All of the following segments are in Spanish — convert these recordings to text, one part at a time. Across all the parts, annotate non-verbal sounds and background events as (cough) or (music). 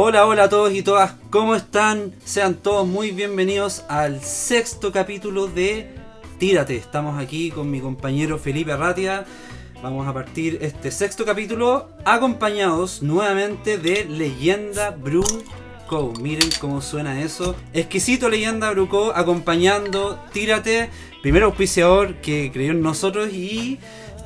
Hola, hola a todos y todas, ¿cómo están? Sean todos muy bienvenidos al sexto capítulo de Tírate. Estamos aquí con mi compañero Felipe Arratia. Vamos a partir este sexto capítulo acompañados nuevamente de Leyenda Brew Co. Miren cómo suena eso. Exquisito Leyenda Brew Co. acompañando Tírate. Primer auspiciador que creyó en nosotros y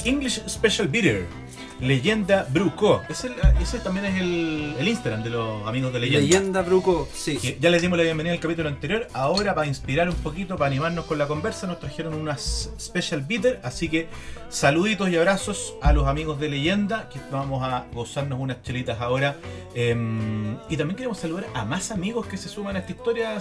English Special Beer. Leyenda Bruco. Ese, ese también es el, el Instagram de los amigos de Leyenda. Leyenda Brew Co. Sí. Que ya les dimos la bienvenida al capítulo anterior. Ahora, para inspirar un poquito, para animarnos con la conversa, nos trajeron unas Special Bitter. Así que saluditos y abrazos a los amigos de Leyenda, que vamos a gozarnos unas chelitas ahora. Em, y también queremos saludar a más amigos que se suman a esta historia.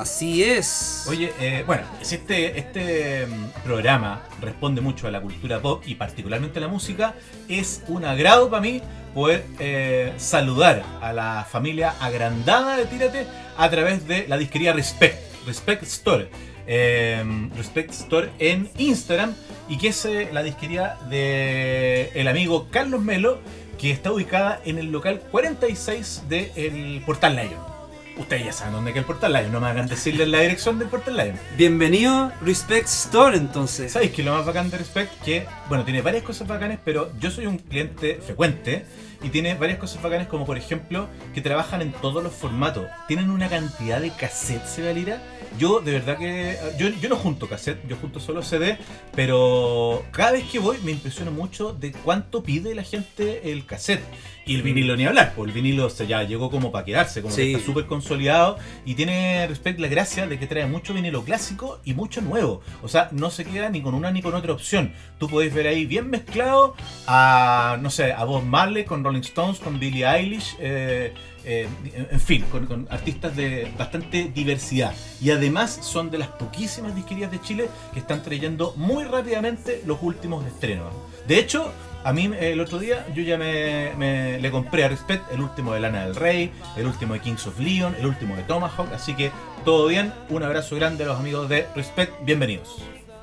Así es. Oye, eh, bueno, si este, este mm, programa responde mucho a la cultura pop y particularmente a la música, es un agrado para mí poder eh, saludar a la familia agrandada de Tírate a través de la disquería Respect, Respect Store. eh, Respect Store en Instagram y que es eh, la disquería de el amigo Carlos Melo que está ubicada en el local 46 del Portal Lion. Ustedes ya saben dónde queda el Portal Lion, no me hagan decirles la dirección del Portal Lion. Bienvenido Respect Store entonces. ¿Sabéis que lo más bacán de Respect? Que, bueno, tiene varias cosas bacanes, pero yo soy un cliente frecuente y tiene varias cosas bacanes, como por ejemplo, que trabajan en todos los formatos. Tienen una cantidad de cassettes, se Valira. Yo, de verdad que. Yo, yo no junto cassette, yo junto solo CD, pero cada vez que voy me impresiona mucho de cuánto pide la gente el cassette. Y el vinilo ni hablar, pues el vinilo se ya llegó como para quedarse, como que Sí. está súper consolidado y tiene Respect la gracia de que trae mucho vinilo clásico y mucho nuevo. O sea, no se queda ni con una ni con otra opción. Tú podéis ver ahí bien mezclado a, no sé, a Bob Marley con Rolling Stones, con Billie Eilish, eh, eh, en fin, con, con artistas de bastante diversidad. Y además son de las poquísimas disquerías de Chile que están trayendo muy rápidamente los últimos estrenos. De hecho, a mí el otro día yo ya me, me- le compré a Respect el último de Lana del Rey, el último de Kings of Leon, el último de Tomahawk, así que todo bien, un abrazo grande a los amigos de Respect, bienvenidos.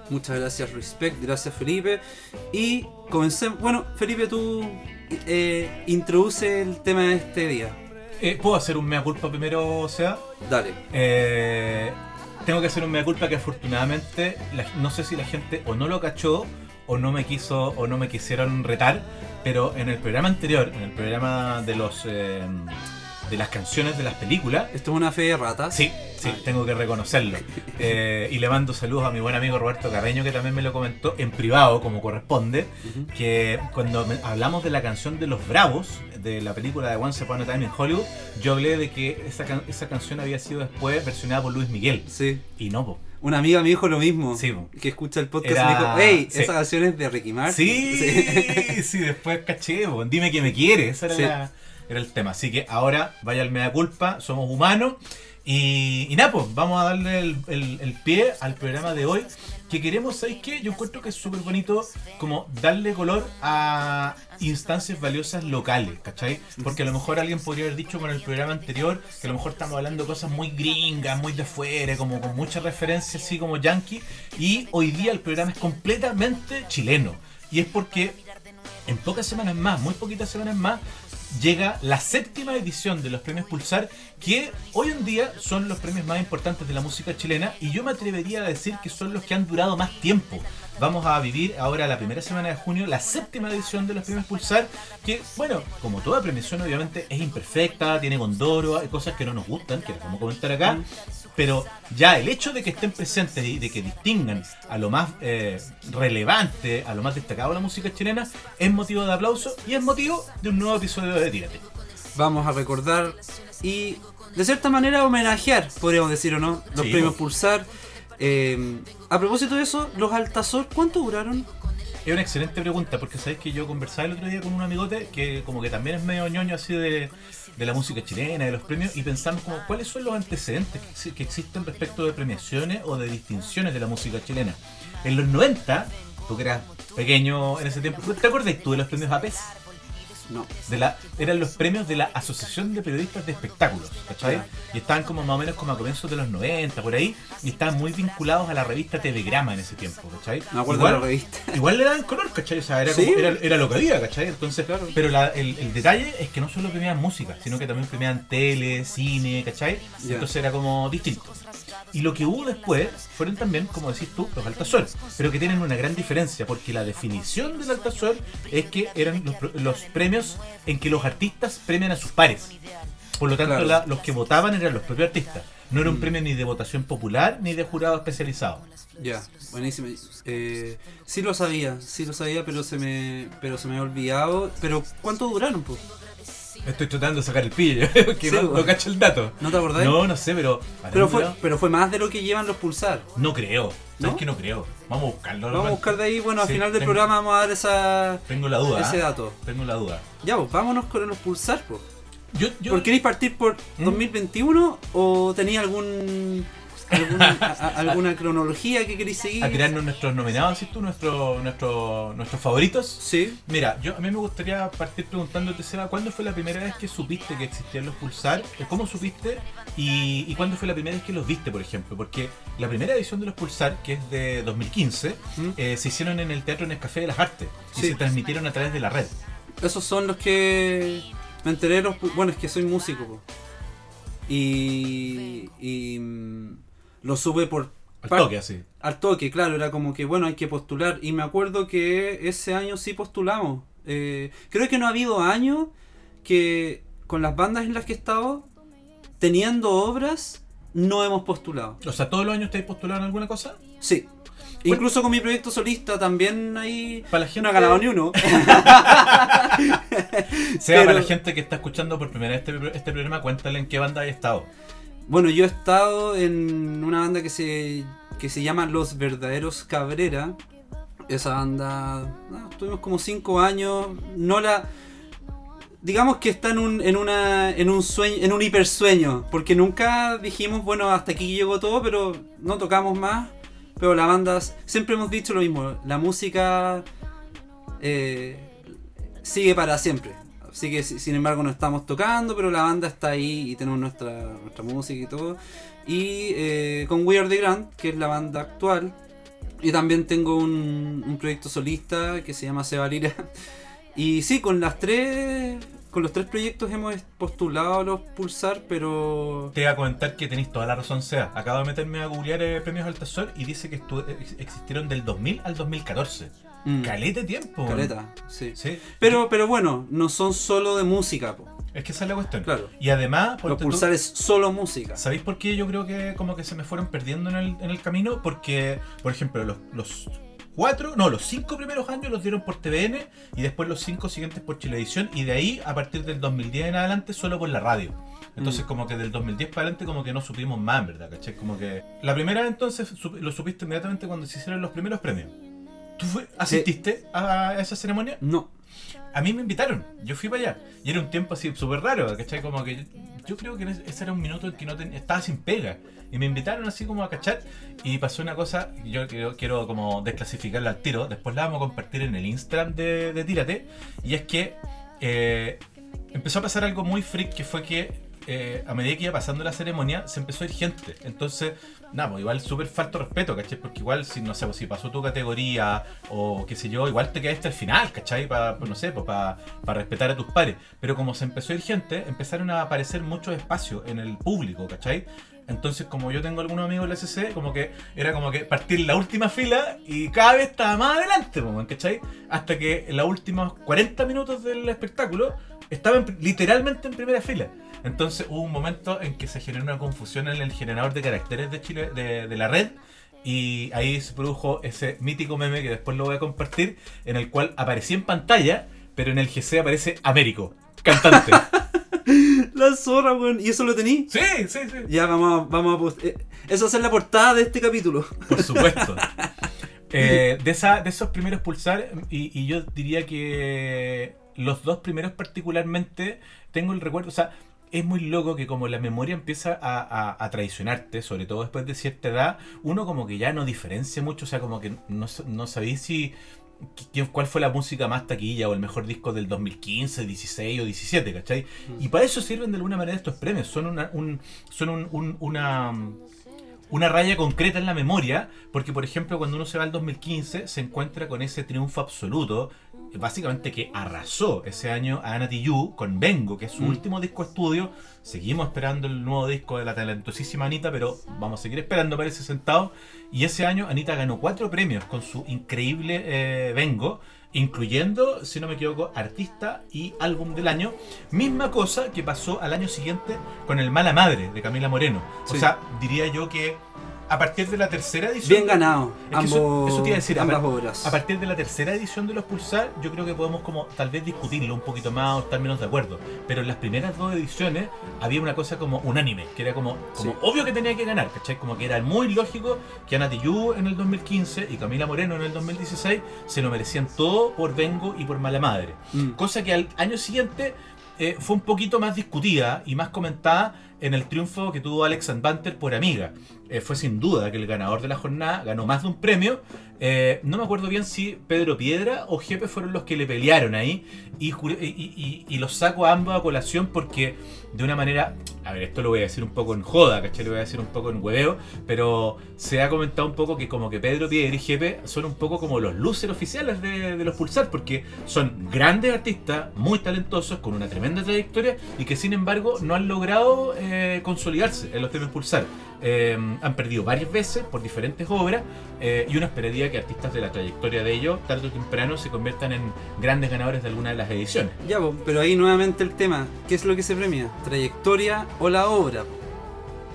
Muchas gracias Respect, gracias Felipe. Y comencemos. Bueno, Felipe, tú eh, introduce el tema de este día. Eh, ¿Puedo hacer un mea culpa primero, o sea? Dale. Eh, tengo que hacer un mea culpa que afortunadamente la- no sé si la gente o no lo cachó o no me quiso o no me quisieron retar, pero en el programa anterior, en el programa de los eh, de las canciones de las películas, Esto es una fe de ratas. Sí, sí, Ah. tengo que reconocerlo. (laughs) Eh, y le mando saludos a mi buen amigo Roberto Carreño, que también me lo comentó en privado, como corresponde, que cuando me- hablamos de la canción de Los Bravos, de la película de Once Upon a Time in Hollywood, yo hablé de que esa, can- esa canción había sido después versionada por Luis Miguel. Sí. Y no, po. Una amiga me dijo lo mismo. Sí. Que escucha el podcast Era- y me dijo, hey, sí. esa canción es de Ricky Martin. Sí, sí, después caché, dime que me quiere, ese era, Sí. la- era el tema. Así que ahora vaya al mea culpa, somos humanos. Y, y nada, pues vamos a darle el, el- el pie al programa de hoy. Que queremos, ¿sabéis qué? Yo encuentro que es súper bonito como darle color a instancias valiosas locales, ¿cachai? Porque a lo mejor alguien podría haber dicho con el programa anterior que a lo mejor estamos hablando cosas muy gringas, muy de afuera, como con muchas referencias así como yankee. Y hoy día el programa es completamente chileno. Y es porque en pocas semanas más, muy poquitas semanas más, llega la séptima edición de los premios Pulsar, que hoy en día son los premios más importantes de la música chilena y yo me atrevería a decir que son los que han durado más tiempo. Vamos a vivir ahora la primera semana de junio la séptima edición de los premios Pulsar, que bueno, como toda premiación obviamente es imperfecta, tiene condoro, hay cosas que no nos gustan, que vamos a comentar acá, pero ya el hecho de que estén presentes y de que distingan a lo más eh, relevante, a lo más destacado de la música chilena, es motivo de aplauso y es motivo de un nuevo episodio de Tírate. Vamos a recordar y de cierta manera homenajear, podríamos decir o no, los Sí, premios. Pulsar. Eh, a propósito de eso, los Altazor, ¿cuánto duraron? Es una excelente pregunta, porque sabéis que yo conversaba el otro día con un amigote que como que también es medio ñoño así de, de la música chilena, de los premios, y pensamos como cuáles son los antecedentes que, exi- que existen respecto de premiaciones o de distinciones de la música chilena. En los 90, tú que eras pequeño en ese tiempo, ¿te acuerdas tú de los premios APES? No. De la, eran los premios de la Asociación de Periodistas de Espectáculos, ¿cachai? Y estaban como más o menos como a comienzos de los 90, por ahí, y estaban muy vinculados a la revista Telegrama en ese tiempo, ¿cachai? Me acuerdo Igual- de la revista. (laughs) Igual le daban color, ¿cachai? O sea, era, Sí. como- era, era lo que había, ¿cachai? Entonces, Claro. pero la- el, el detalle es que no solo premiaban música, sino que también premiaban tele, cine, ¿cachai? Ya. Entonces era como distinto. Y lo que hubo después fueron también, como decís tú, los Altasol, pero que tienen una gran diferencia, porque la definición del Altasol es que eran los, los premios en que los artistas premian a sus pares. Por lo tanto, Claro. la- los que votaban eran los propios artistas. No era un Mm. premio ni de votación popular ni de jurado especializado. Ya, buenísimo. Eh, sí lo sabía, sí lo sabía, pero se me pero se me había olvidado. Pero ¿cuánto duraron, pues? Estoy tratando de sacar el pillo, (laughs) que Sí, no, cacho el dato. ¿No te acordás? No, no sé, pero. ¿habrán pero fue durado? pero fue más de lo que llevan los pulsar. No creo. ¿Sabes ¿No? que no creo? Vamos a buscarlo. Vamos a buscar de ahí, bueno, al final del tengo- programa vamos a dar esa Tengo la duda. ese ¿ah? dato. Tengo la duda. Ya, pues vámonos con los pulsar, pues. Yo, yo, ¿Por queréis partir por ¿Mm? 2021 o tenéis algún alguna, a- a- alguna cronología que queréis seguir? a tirarnos nuestros nominados, ¿sí tú? Nuestro, nuestro, nuestros favoritos. Sí. Mira, yo a mí me gustaría partir preguntándote, Seba, ¿cuándo fue la primera vez que supiste que existían los Pulsar? ¿Cómo supiste? Y, y cuándo fue la primera vez que los viste, por ejemplo? Porque la primera edición de los Pulsar, que es de 2015, ¿Mm? eh, se hicieron en el Teatro Nescafé de las Artes y Sí. se transmitieron a través de la red. Esos son los que me enteré los bueno, es que soy músico, po. Y y mm, lo sube por Al toque, así. al toque, claro, era como que bueno, hay que postular y me acuerdo que ese año sí postulamos. Eh, creo que no ha habido año que con las bandas en las que he estado teniendo obras no hemos postulado. O sea, ¿todos los años te has postulado en alguna cosa? Sí. Incluso con mi proyecto solista también ahí Para la gente, no he ganado ni uno. (laughs) (laughs) Sea pero- para la gente que está escuchando por primera vez este, este programa, cuéntale en qué banda has estado. Bueno, yo he estado en una banda que se, que se llama Los Verdaderos Cabrera. Esa banda, ah, tuvimos como cinco años. No la. Digamos que está en un, en una, en un sueño, en un hipersueño. Porque nunca dijimos, bueno, hasta aquí llegó todo, pero no tocamos más. Pero la banda, siempre hemos dicho lo mismo. La música eh, sigue para siempre. Así que si- sin embargo no estamos tocando, pero la banda está ahí y tenemos nuestra, nuestra música y todo. Y eh, con We Are The Grand, que es la banda actual. Y también tengo un, un proyecto solista que se llama Seba Lira. (laughs) Y sí, con las tres. Con los tres proyectos hemos postulado a los Pulsar, pero. Te voy a comentar que tenéis toda la razón, Sea. Acabo de meterme a googlear eh, premios Altasol y dice que existieron del 2000 al 2014. Mm, Caleta de tiempo. caleta, sí. Sí. Pero, pero bueno, no son solo de música, po. Es que esa es la cuestión. Claro. Y además, Los Pulsar es solo música. ¿Sabéis por qué yo creo que como que se me fueron perdiendo en el, en el camino? Porque, por ejemplo, los, los cuatro, no, los cinco primeros años los dieron por TVN y después los cinco siguientes por Chilevisión y de ahí, a partir del 2010 en adelante, solo por la radio. Entonces, Mm. como que del 2010 para adelante, como que no supimos más, ¿verdad? ¿Cachai? Como que. La primera entonces lo supiste inmediatamente cuando se hicieron los primeros premios. ¿Tú asististe a esa ceremonia? No. A mí me invitaron, yo fui para allá. Y era un tiempo así súper raro, ¿cachai? Como que yo, yo creo que ese era un minuto en que no ten- estaba sin pega. Y me invitaron así como a cachar. Y pasó una cosa, yo quiero, quiero como desclasificarla al tiro. Después la vamos a compartir en el Instagram de, de Tírate. Y es que eh, empezó a pasar algo muy freak que fue que eh, a medida que iba pasando la ceremonia se empezó a ir gente. Entonces, nada, pues igual súper falto respeto, ¿cachai? Porque igual si no sé, pues, si pasó tu categoría o qué sé yo, igual te quedaste al final, ¿cachai? Para, no sé, pues para respetar a tus pares. Pero como se empezó a ir gente, empezaron a aparecer muchos espacios en el público, ¿cachai? Entonces, como yo tengo algunos amigos del SC, como que era como que partir la última fila y cada vez estaba más adelante, pues, ¿cachai? Hasta que en los últimos 40 minutos del espectáculo estaba en- literalmente en primera fila. Entonces hubo un momento en que se generó una confusión en el generador de caracteres de Chile, de, de la red, y ahí se produjo ese mítico meme que después lo voy a compartir, en el cual aparecía en pantalla, pero en el GC aparece Américo, cantante. (laughs) La zorra, weón. ¿Y eso lo tení? sí, sí, sí. Ya, vamos a, vamos a post- Eso va a ser la portada de este capítulo. Por supuesto. (laughs) Eh, de, esa, de esos primeros pulsar, y, y yo diría que los dos primeros particularmente, tengo el recuerdo, o sea, es muy loco que como la memoria empieza a, a- a traicionarte, sobre todo después de cierta edad, uno como que ya no diferencia mucho, o sea, como que no, no sabéis si cuál fue la música más taquilla o el mejor disco del 2015, 16 o 17, ¿cachai? Mm. Y para eso sirven de alguna manera estos premios. Son una, un, son un- un- una, una raya concreta en la memoria, porque por ejemplo cuando uno se va al 2015 se encuentra con ese triunfo absoluto, básicamente que arrasó ese año a Ana Tijoux con Vengo, que es su Mm. último disco estudio. Seguimos esperando el nuevo disco de la talentosísima Anita, pero vamos a seguir esperando, parece sentado. Y ese año Anita ganó cuatro premios con su increíble eh, Vengo, incluyendo, si no me equivoco, artista y álbum del año. Misma cosa que pasó al año siguiente con el Mala Madre de Camila Moreno. O sea, diría yo que a partir de la tercera edición... Bien ganado, Es que eso- ambos, eso te iba a decir, a ambas par- obras. A partir de la tercera edición de los Pulsar, yo creo que podemos como tal vez discutirlo un poquito más o estar menos de acuerdo. Pero en las primeras dos ediciones había una cosa como unánime, que era como, como Sí. obvio que tenía que ganar, ¿cachai? Como que era muy lógico que Ana Tijoux en el 2015 y Camila Moreno en el 2016 se lo merecían todo por Vengo y por Mala Madre. Mm. Cosa que al año siguiente eh, fue un poquito más discutida y más comentada en el triunfo que tuvo Alex Banter por Amiga. Eh, fue sin duda que el ganador de la jornada ganó más de un premio. Eh, no me acuerdo bien si Pedro Piedra o Jepe fueron los que le pelearon ahí. Y, y, y- los saco a ambos a colación porque de una manera... A ver, esto lo voy a decir un poco en joda, ¿cachai? Lo voy a decir un poco en hueveo. Pero se ha comentado un poco que como que Pedro Piedra y Jepe son un poco como los luces oficiales de, de los Pulsar. Porque son grandes artistas, muy talentosos, con una tremenda trayectoria y que sin embargo no han logrado eh, consolidarse en los premios Pulsar. Eh, han perdido varias veces por diferentes obras eh, y uno esperaría que artistas de la trayectoria de ellos, tarde o temprano, se conviertan en grandes ganadores de alguna de las ediciones. Ya, pero ahí nuevamente el tema, ¿qué es lo que se premia? ¿Trayectoria o la obra?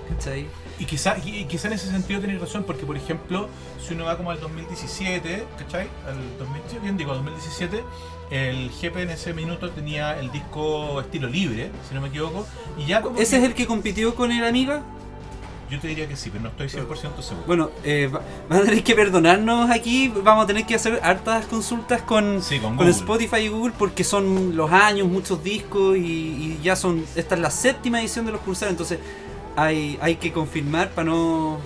¿Cachai? Y quizá, y quizá en ese sentido tenéis razón, porque por ejemplo, si uno va como al 2017, ¿cachai? Al 2000, sí, bien digo, 2017, el GP en ese minuto tenía el disco estilo libre, si no me equivoco, y ya como ¿Ese que- es el que compitió con el amiga? Yo te diría que sí, pero no estoy 100% seguro. Bueno, eh, va- van a tener que perdonarnos aquí, vamos a tener que hacer hartas consultas con, Sí, con con. Spotify y Google porque son los años, muchos discos y, y ya son, esta es la séptima edición de los pulsares, entonces hay, hay que confirmar para no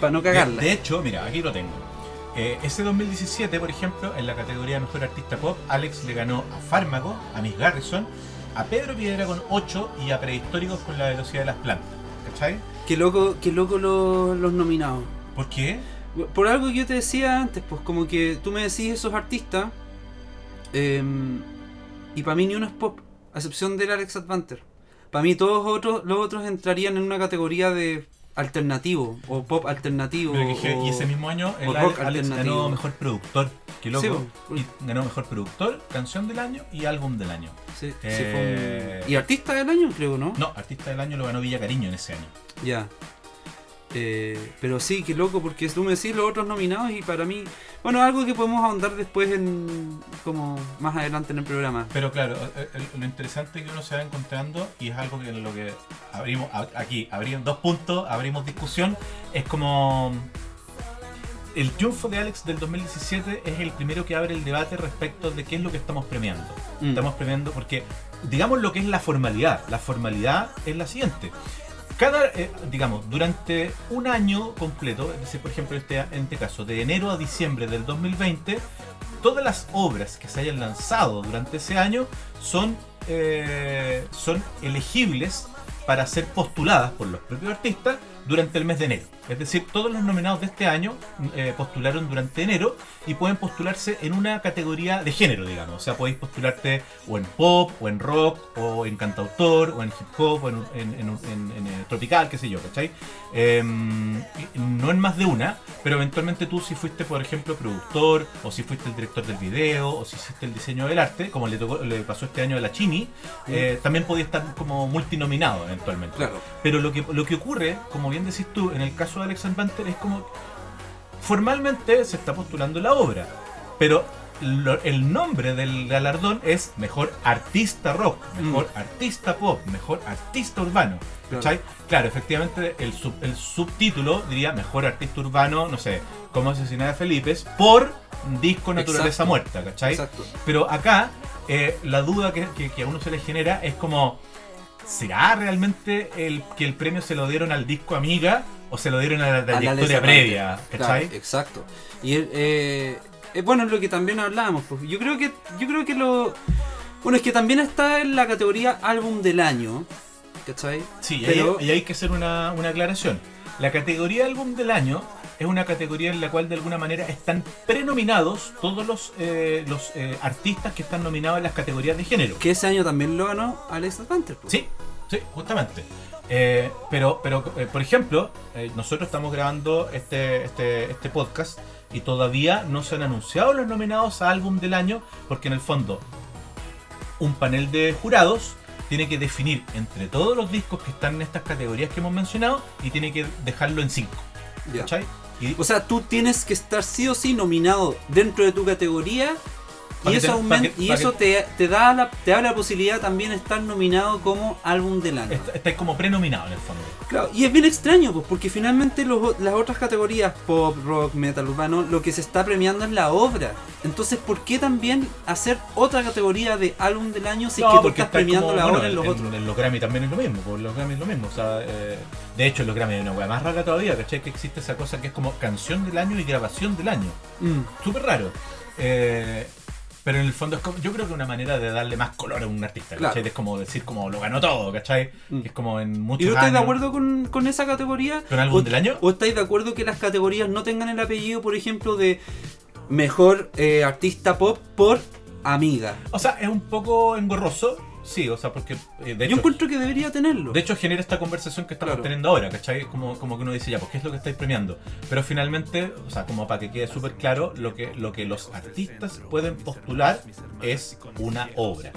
para no De, cagarla. de hecho, mira, aquí lo tengo. Eh, ese 2017, por ejemplo, en la categoría Mejor Artista Pop, Alex le ganó a Fármaco, a Miss Garrison, a Pedro Piedra con 8 y a Prehistóricos con la velocidad de las plantas. ¿Cachai? Qué loco, qué loco los, los nominados. ¿Por qué? Por algo que yo te decía antes, pues como que tú me decís esos artistas eh, y para mí ni uno es pop, a excepción del Alex Advanter. Para mí todos otros, los otros entrarían en una categoría de alternativo o pop alternativo. Que- o- y ese mismo año el rock Alex ganó Mejor Productor. Qué loco. Sí, pues. y ganó Mejor Productor, Canción del Año y Álbum del Año. Sí, sí, Eh, fue un- Y artista del año, creo, ¿no? No, Artista del Año lo ganó Villa Cariño en ese año. Ya. Eh, pero sí, qué loco, porque tú me decís los otros nominados y para mí, bueno, algo que podemos ahondar después en como más adelante en el programa. Pero claro, eh, eh, lo interesante que uno se va encontrando, y es algo que en lo que abrimos aquí, abrimos dos puntos, abrimos discusión, es como el triunfo de Alex del 2017 es el primero que abre el debate respecto de qué es lo que estamos premiando. Mm. Estamos premiando porque, digamos lo que es la formalidad. La formalidad es la siguiente. Cada, eh, digamos, durante un año completo, es decir, por ejemplo, este, en este caso, de enero a diciembre del 2020, todas las obras que se hayan lanzado durante ese año son, eh, son elegibles para ser postuladas por los propios artistas durante el mes de enero. Es decir, todos los nominados de este año eh, postularon durante enero y pueden postularse en una categoría de género, digamos. O sea, podéis postularte o en pop, o en rock, o en cantautor, o en hip hop, o en, en- en- en- eh, tropical, qué sé yo, ¿cachai? Eh, no en más de una, pero eventualmente tú si fuiste, por ejemplo, productor, o si fuiste el director del video, o si hiciste el diseño del arte, como le, tocó- le pasó este año a la Chini, eh, también podía estar como multinominado eventualmente. Claro. Pero lo que, lo que ocurre, como bien decís tú, en el caso de Alex Banter es como formalmente se está postulando la obra, pero lo- el nombre del galardón es mejor artista rock, mejor artista pop, mejor artista urbano. ¿cachai? Claro, efectivamente el, sub- el subtítulo diría mejor artista urbano, no sé, cómo asesinar a Felipe por disco Naturaleza Exacto. Muerta, ¿cachai? Exacto. Pero acá eh, la duda que, que- que a uno se le genera es como, ¿será realmente el que el premio se lo dieron al disco Amiga o se lo dieron a la trayectoria previa? ¿Cachai? Claro, exacto. Y eh, eh, bueno, es lo que también hablábamos. Pues. Yo creo que, yo creo que lo. Bueno, es que también está en la categoría álbum del año. ¿Cachai? Sí, Pero- y, ahí, y hay que hacer una, una aclaración. La categoría álbum del año es una categoría en la cual de alguna manera están prenominados todos los, eh, los eh, artistas que están nominados en las categorías de género. Que ese año también lo ganó Alex Advanter. pues. Sí, sí, justamente. Eh, pero, pero por ejemplo, nosotros estamos grabando este, este, este podcast y todavía no se han anunciado los nominados a álbum del año porque en el fondo un panel de jurados tiene que definir entre todos los discos que están en estas categorías que hemos mencionado y tiene que dejarlo en cinco. Ya. O sea, tú tienes que estar sí o sí nominado dentro de tu categoría. Y eso, te- aumen- pa' que- y eso te, te da la, te da la posibilidad también de estar nominado como álbum del año. est- estáis como prenominado en el fondo. Claro, y es bien extraño, pues, porque finalmente los- las otras categorías, pop, rock, metal, urbano, lo que se está premiando es la obra. Entonces, ¿por qué también hacer otra categoría de álbum del año si es que tú estás premiando como- la bueno, obra en los en, otros? en los Grammy también es lo mismo, pues los Grammy es lo mismo. O sea, eh, de hecho, en los Grammy hay una hueá más rara todavía, ¿cachai? Que existe esa cosa que es como canción del año y grabación del año. Mm, Súper raro. Eh, pero en el fondo es como, yo creo que una manera de darle más color a un artista, Claro. ¿cachai? Es como decir como lo ganó todo, ¿cachai? Mm. Es como en ¿Y muchos tú estás de acuerdo con, con esa categoría? ¿Con ¿O- del año? ¿O estáis de acuerdo que las categorías no tengan el apellido, por ejemplo, de mejor eh, artista pop por amiga? O sea, es un poco engorroso, sí, o sea, porque eh, de Yo hecho... encuentro que debería tenerlo. De hecho, genera esta conversación que estamos Claro. teniendo ahora, ¿cachai? Como, como que uno dice, ya, pues, ¿qué es lo que estáis premiando? Pero finalmente, o sea, como para que quede súper claro, lo que, lo que los artistas pueden postular es una obra.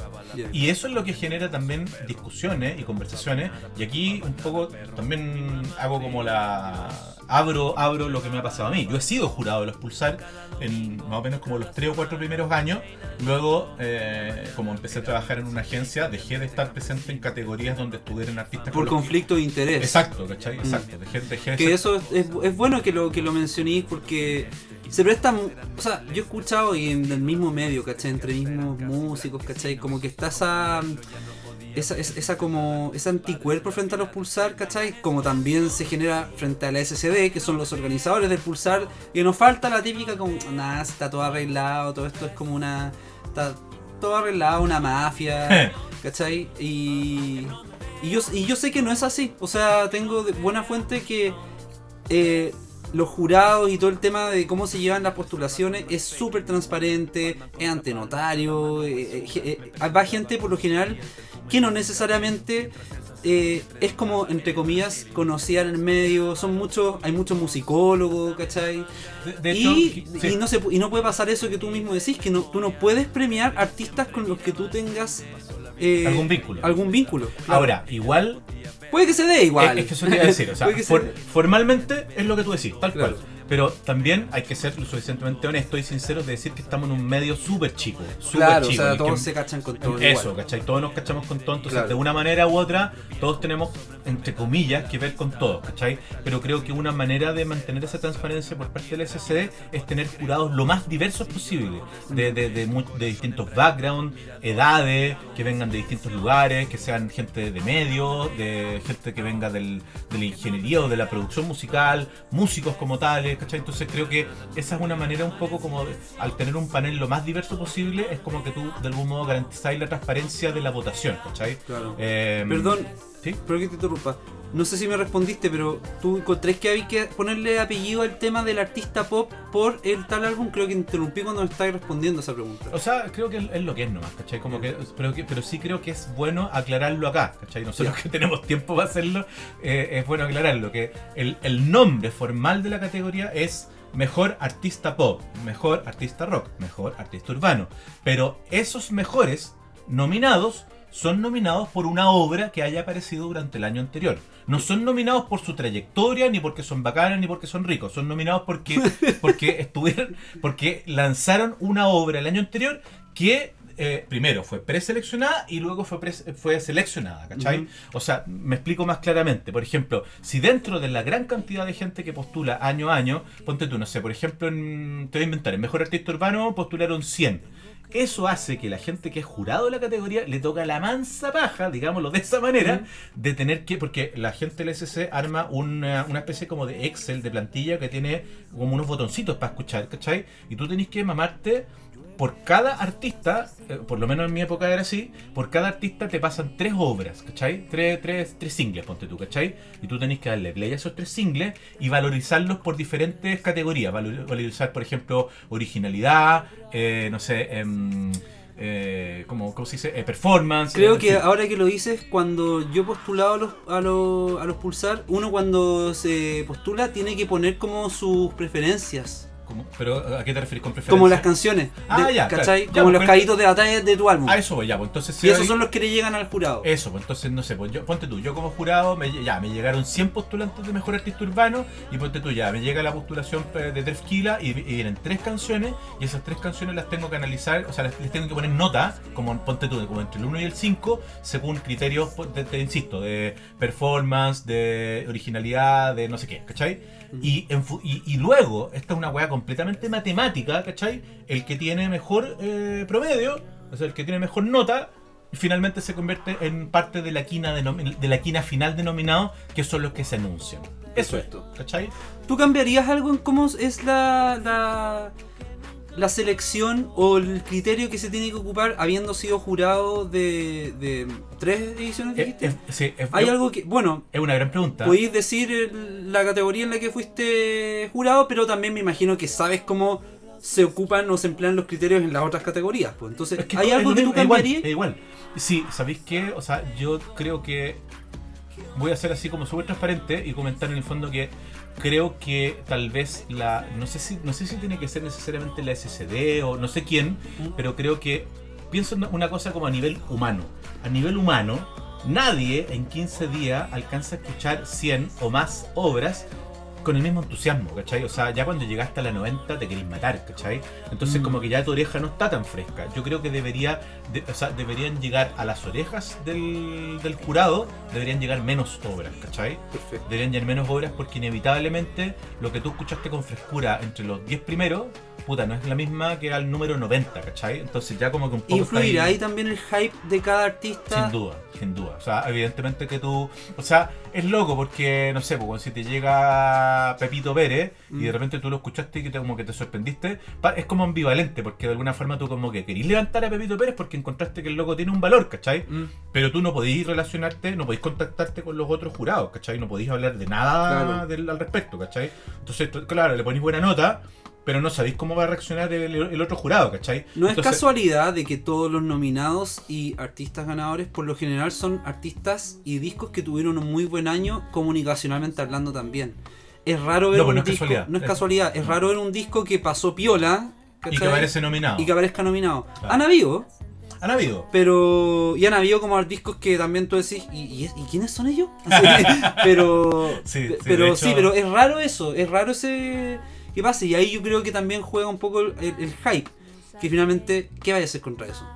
Y eso es lo que genera también discusiones y conversaciones. Y aquí un poco también hago como la... Abro, abro lo que me ha pasado a mí. Yo he sido jurado de los Pulsar en más o menos como los tres o cuatro primeros años. Luego, eh, como empecé a trabajar en una agencia, dejé de estar presente en categorías donde estuvieran artistas por conflicto de interés. Exacto, ¿cachai? Exacto. Dejé, dejé de Que eso es, bueno que lo que lo mencionéis porque se presta, mu- o sea, yo he escuchado y en el mismo medio, ¿cachai? Entre mismos músicos, ¿cachai? Como que está esa esa, esa, esa como ese anticuerpo frente a los pulsar, ¿cachai? Como también se genera frente a la SCD, que son los organizadores del pulsar, y nos falta la típica como, nada, está todo arreglado, todo esto es como una, está todo arreglado, una mafia, (laughs) ¿cachai? Y, y, yo, y yo sé que no es así, o sea, tengo de buena fuente que eh, los jurados y todo el tema de cómo se llevan las postulaciones es súper transparente, es ante notario, eh, eh, eh, va gente por lo general que no necesariamente eh, es como, entre comillas, conocida en el medio, son muchos, hay muchos musicólogos, ¿cachai? De, de hecho, y, sí. y no se, y no puede pasar eso que tú mismo decís, que no, tú no puedes premiar artistas con los que tú tengas eh, Algún vínculo. Algún vínculo. claro. Ahora, igual puede que se dé igual. Es, es que eso te iba a decir, o sea, (laughs) for- formalmente es lo que tú decís, tal Claro. cual. Pero también hay que ser lo suficientemente honesto y sincero de decir que estamos en un medio súper chico. Súper Claro, chico. o sea, todos que- se cachan con todo. Eso, igual. ¿cachai? Todos nos cachamos con todo, entonces Claro. de una manera u otra, todos tenemos, entre comillas, que ver con todo, ¿cachai? Pero creo que una manera de mantener esa transparencia por parte del SCD es tener jurados lo más diversos posible, de, de, de de distintos backgrounds, edades, que vengan de distintos lugares, que sean gente de medios, de gente que venga del, de la ingeniería o de la producción musical, músicos como tales, ¿cachai? Entonces creo que esa es una manera un poco como, de- al tener un panel lo más diverso posible, es como que tú de algún modo garantizáis la transparencia de la votación, ¿cachai? Claro. Eh, Perdón, ¿Sí? pero que te interrumpa. No sé si me respondiste, pero tú encontrés que hay que ponerle apellido al tema del artista pop por el tal álbum. Creo que interrumpí cuando me estabas respondiendo esa pregunta. O sea, creo que es lo que es nomás, ¿cachai? Como que, pero, que- pero sí creo que es bueno aclararlo acá, ¿cachai? Nosotros que tenemos tiempo para hacerlo, eh, es bueno aclararlo, que el, el nombre formal de la categoría es mejor artista pop, mejor artista rock, mejor artista urbano. Pero esos mejores nominados son nominados por una obra que haya aparecido durante el año anterior. No son nominados por su trayectoria, ni porque son bacanas, ni porque son ricos. Son nominados porque, (laughs) porque estuvieron, porque lanzaron una obra el año anterior que eh, primero fue preseleccionada y luego fue, pres- fue seleccionada, ¿cachai? O sea, me explico más claramente. Por ejemplo, si dentro de la gran cantidad de gente que postula año a año, ponte tú, no sé, por ejemplo, en, te voy a inventar, en Mejor Artista Urbano postularon 100. Eso hace que la gente que es jurado de la categoría le toca la mansa paja, digámoslo de esa manera, de tener que, porque la gente del SC arma una, una especie como de Excel, de plantilla que tiene como unos botoncitos para escuchar, ¿cachai? Y tú tenés que mamarte por cada artista, eh, por lo menos en mi época era así, por cada artista te pasan tres obras, ¿cachai? Tres, tres, tres singles, ponte tú, ¿cachai? Y tú tenés que darle play a esos tres singles y valorizarlos por diferentes categorías. Valor- Valorizar, por ejemplo, originalidad, eh, no sé, em, eh, ¿cómo, cómo se dice? Eh, performance. Creo en que ahora que lo dices, cuando yo he postulado a los, a, los, a los pulsar, uno cuando se postula tiene que poner como sus preferencias. ¿Cómo? ¿Pero a qué te refieres con preferencia? Como las canciones. Ah, de- ya, ¿Cachai? claro. Ya, como pues, los caídos de batalla de tu álbum. A eso ya, pues entonces y esos hay- son los que le llegan al jurado. Eso, pues entonces no sé, pues yo, ponte tú, yo como jurado, me, ya, me llegaron 100 postulantes de mejor artista urbano y ponte tú ya, me llega la postulación de Trefkila y, y vienen tres canciones y esas tres canciones las tengo que analizar, o sea, les, les tengo que poner nota, como ponte tú, como entre el 1 y el 5, según criterios, de- insisto, de performance, de originalidad, de no sé qué, ¿cachai? Y, en y, y luego, esta es una weá completamente matemática, ¿cachai? El que tiene mejor eh, promedio, o sea, el que tiene mejor nota, finalmente se convierte en parte de la quina, de la quina final denominado, que son los que se anuncian. Eso es. ¿cachai? ¿Tú cambiarías algo en cómo es la, la, la selección o el criterio que se tiene que ocupar habiendo sido jurado de, de tres ediciones, Eh, dijiste? eh, sí, es, Hay es- algo que, bueno, es una gran pregunta. podéis decir el- la categoría en la que fuiste jurado, pero también me imagino que sabes cómo se ocupan o se emplean los criterios en las otras categorías. Pues entonces, Es que ¿hay es algo que tú es cambiarías? es igual. Sí, ¿sabéis qué? O sea, yo creo que voy a ser así como súper transparente y comentar en el fondo que creo que tal vez la no sé si no sé si tiene que ser necesariamente la SCD o no sé quién, pero creo que pienso en una cosa como a nivel humano. A nivel humano, nadie en 15 días alcanza a escuchar 100 o más obras con el mismo entusiasmo, ¿cachai? O sea, ya cuando llegaste a la 90 te querés matar, ¿cachai? Entonces Mm. como que ya tu oreja no está tan fresca. Yo creo que debería, de- o sea, deberían llegar a las orejas del, del jurado, deberían llegar menos obras, ¿cachai? Perfecto. Deberían llegar menos obras porque inevitablemente lo que tú escuchaste con frescura entre los 10 primeros, puta, no es la misma que al número 90, ¿cachai? Entonces ya como que un poco... ¿Influirá ahí- también el hype de cada artista? sin duda, sin duda. O sea, evidentemente que tú. O sea, es loco porque, no sé, pues, si te llega Pepito Pérez y de Mm. repente tú lo escuchaste y que te, como que te sorprendiste, es como ambivalente porque de alguna forma tú como que querís levantar a Pepito Pérez porque encontraste que el loco tiene un valor, ¿cachai? Mm. Pero tú no podís relacionarte, no podís contactarte con los otros jurados, ¿cachai? No podís hablar de nada Claro. del- al respecto, ¿cachai? Entonces, claro, le ponís buena nota. Pero no sabéis cómo va a reaccionar el, el otro jurado, ¿cachai? No es casualidad de que todos los nominados y artistas ganadores por lo general son artistas y discos que tuvieron un muy buen año comunicacionalmente hablando también. Es raro ver No, pues un no es disco, casualidad. no es casualidad, es raro ver un disco que pasó piola Y que aparece nominado. y que aparezca nominado. Claro. Han habido, Han habido. pero y han habido como discos que también tú decís, ¿y, y, es- ¿y quiénes son ellos? (laughs) Así, pero (laughs) Sí, sí, pero hecho- sí, pero es raro eso, es raro ese que pase y ahí yo creo que también juega un poco el, hype, que finalmente ¿qué vaya a hacer contra eso?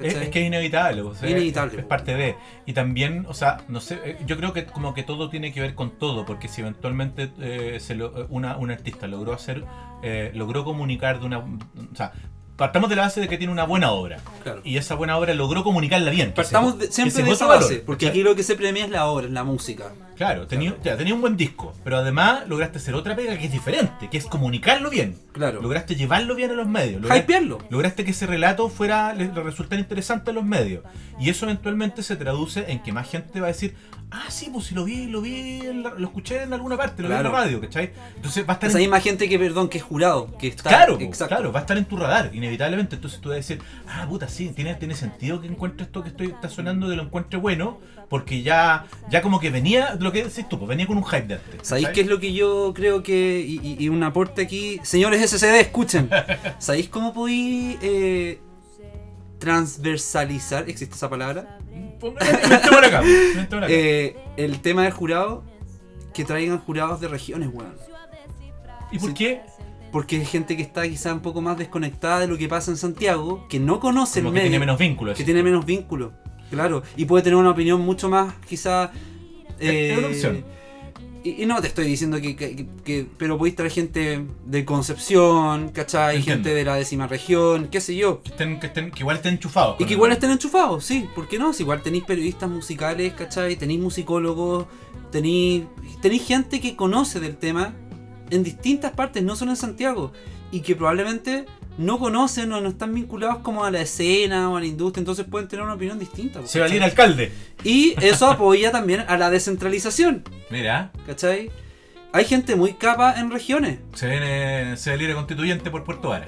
Es, que es inevitable, o sea, Inevitable, Es, es parte de. Y también, o sea, no sé, eh, yo creo que como que todo tiene que ver con todo, porque si eventualmente eh, se lo- eh, una, un artista logró hacer, eh, logró comunicar de una. O sea, partamos de la base de que tiene una buena obra. Claro. Y esa buena obra logró comunicarla bien. Partamos de- siempre de esa base, porque aquí lo que se premia es la obra, es la música. Claro, tenía, ya, tenía un buen disco, pero además lograste hacer otra pega que es diferente, que es comunicarlo bien. Claro. Lograste llevarlo bien a los medios. lograste- Hypearlo. Lograste que ese relato fuera, le, le resultara interesante a los medios. Y eso eventualmente se traduce en que más gente va a decir, ah, sí, pues si lo vi, lo vi, en la- lo escuché en alguna parte, lo vi Claro. en la radio, ¿cachai? Entonces va a estar Esa en- misma gente que, perdón, que es jurado, que está... Claro, exacto. claro, va a estar en tu radar, inevitablemente. Entonces tú vas a decir, ah, puta, sí, tiene, tiene sentido que encuentre esto que estoy, está sonando, de lo encuentre bueno, porque ya, ya como que venía, lo que decís tú, pues venía con un hype de antes. ¿Sabéis qué es lo que yo creo que, y, un aporte aquí, señores SCD, escuchen, (laughs) ¿sabéis cómo podéis eh, transversalizar, existe esa palabra? Acá. (laughs) Eh, el tema del jurado, que traigan jurados de regiones, weón. ¿Y por sí. qué? Porque hay gente que está quizá un poco más desconectada de lo que pasa en Santiago, que no conoce Como el que medio, tiene menos vínculos. que tiene menos vínculo, claro, y puede tener una opinión mucho más quizá... Es- es una eh, opción. Y, y no te estoy diciendo que, que- que- Pero podéis traer gente de Concepción, ¿cachai? Entiendo. Gente de la décima región, qué sé yo. Que, estén, que, estén, que igual estén enchufados. Y que igual estén enchufados, sí, ¿por qué no? Si igual tenéis periodistas musicales, ¿cachai? Tenéis musicólogos, tenéis, tenéis gente que conoce del tema en distintas partes, no solo en Santiago, y que probablemente no conocen o no están vinculados como a la escena o a la industria, entonces pueden tener una opinión distinta. Se va a ir alcalde. Y eso apoya también a la descentralización, Mira, ¿cachai? Hay gente muy capa en regiones. se viene, se va a ir constituyente por Puerto Vara.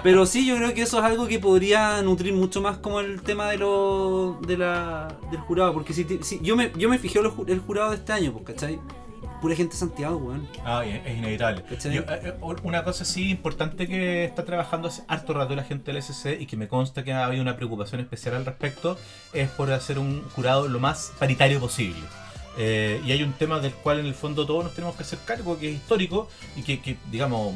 (laughs) Pero sí, yo creo que eso es algo que podría nutrir mucho más como el tema de lo, de la, del jurado. Porque si, yo, me, yo me fijé el jurado de este año, pues, ¿cachai? Pura gente de Santiago, weón. Ah, es, es inevitable. Yo, eh, eh, una cosa sí importante que está trabajando hace harto rato la gente del SC y que me consta que ha habido una preocupación especial al respecto es por hacer un jurado lo más paritario posible. Eh, y hay un tema del cual en el fondo todos nos tenemos que hacer cargo, que es histórico y que, que, digamos,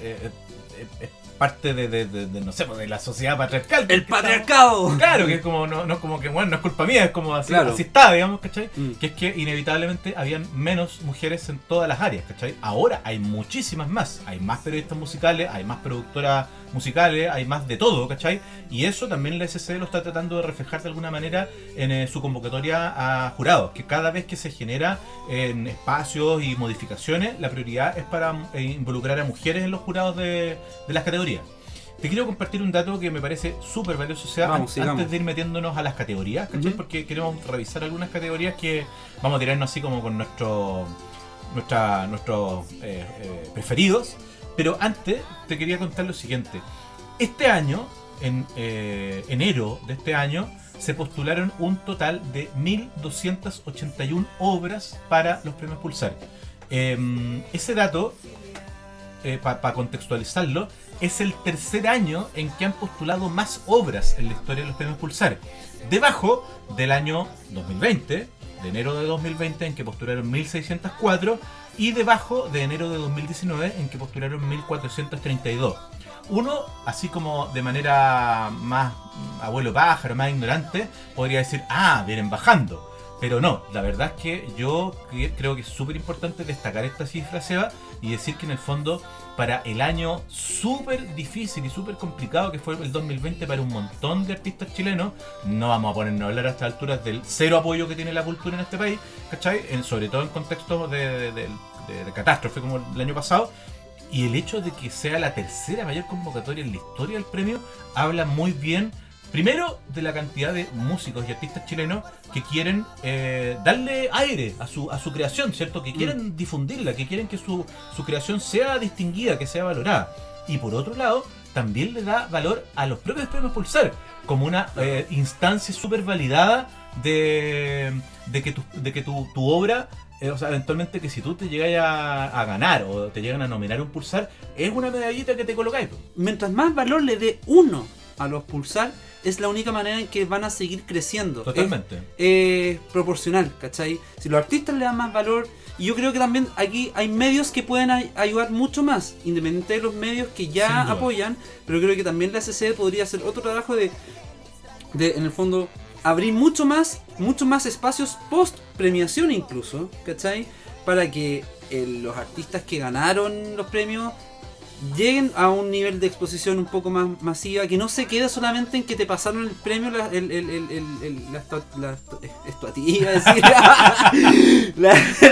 eh, eh, es parte de, de- de- de, no sé, pues, de la sociedad patriarcal. ¡El estamos- patriarcado! Claro, que es como, no, no como que, bueno, no es culpa mía, es como así, Claro. así está, digamos, ¿cachai? Mm. Que es que inevitablemente habían menos mujeres en todas las áreas, ¿cachai? Ahora hay muchísimas más, hay más periodistas musicales, hay más productoras musicales, hay más de todo, ¿cachai? Y eso también la SC lo está tratando de reflejar de alguna manera en eh, su convocatoria a jurados, que cada vez que se genera en espacios y modificaciones, la prioridad es para eh, involucrar a mujeres en los jurados de, de las categorías. Te quiero compartir un dato que me parece súper valioso, o sea, Vamos, antes de ir metiéndonos a las categorías, ¿cachai? Porque queremos revisar algunas categorías que vamos a tirarnos así como con nuestro, nuestra, nuestros eh, eh, preferidos. Pero antes te quería contar lo siguiente. Este año, en eh, enero de este año, se postularon un total de 1.281 obras para los premios Pulsar. Em, ese dato, para contextualizarlo, es el tercer año en que han postulado más obras en la historia de los premios Pulsar. Debajo del año 2020, de enero de 2020, en que postularon 1604, y debajo de enero de 2019, en que postularon 1432. Uno, así como de manera más abuelo pájaro, más ignorante, podría decir, ah, vienen bajando. Pero no, la verdad es que yo cre- creo que es súper importante destacar esta cifra, Seba, y decir que en el fondo, para el año súper difícil y súper complicado que fue el 2020 para un montón de artistas chilenos, no vamos a ponernos a hablar a estas alturas del cero apoyo que tiene la cultura en este país, ¿cachai? Sobre todo en contextos de- de catástrofe como el año pasado. Y el hecho de que sea la tercera mayor convocatoria en la historia del premio habla muy bien, primero, de la cantidad de músicos y artistas chilenos que quieren eh, darle aire a su, a su creación, ¿cierto? Que quieren difundirla, que quieren que su, su creación sea distinguida, que sea valorada. Y por otro lado, también le da valor a los propios premios Pulsar, como una eh, instancia súper validada de, de que, tu, de que tu, tu obra eh, o sea, eventualmente que si tú te llegas a, a ganar o te llegan a nominar un pulsar, es una medallita que te colocáis. Mientras más valor le dé uno a los pulsar, es la única manera en que van a seguir creciendo. Totalmente. Es, es proporcional, ¿cachai? Si los artistas le dan más valor, y yo creo que también aquí hay medios que pueden ay- ayudar mucho más, independiente de los medios que ya apoyan, pero creo que también la SCD podría hacer otro trabajo de, de en el fondo, abrir mucho más, mucho más espacios post premiación incluso, ¿cachai? Para que eh, los artistas que ganaron los premios lleguen a un nivel de exposición un poco más masiva, que no se quede solamente en que te pasaron el premio, la, el, la, la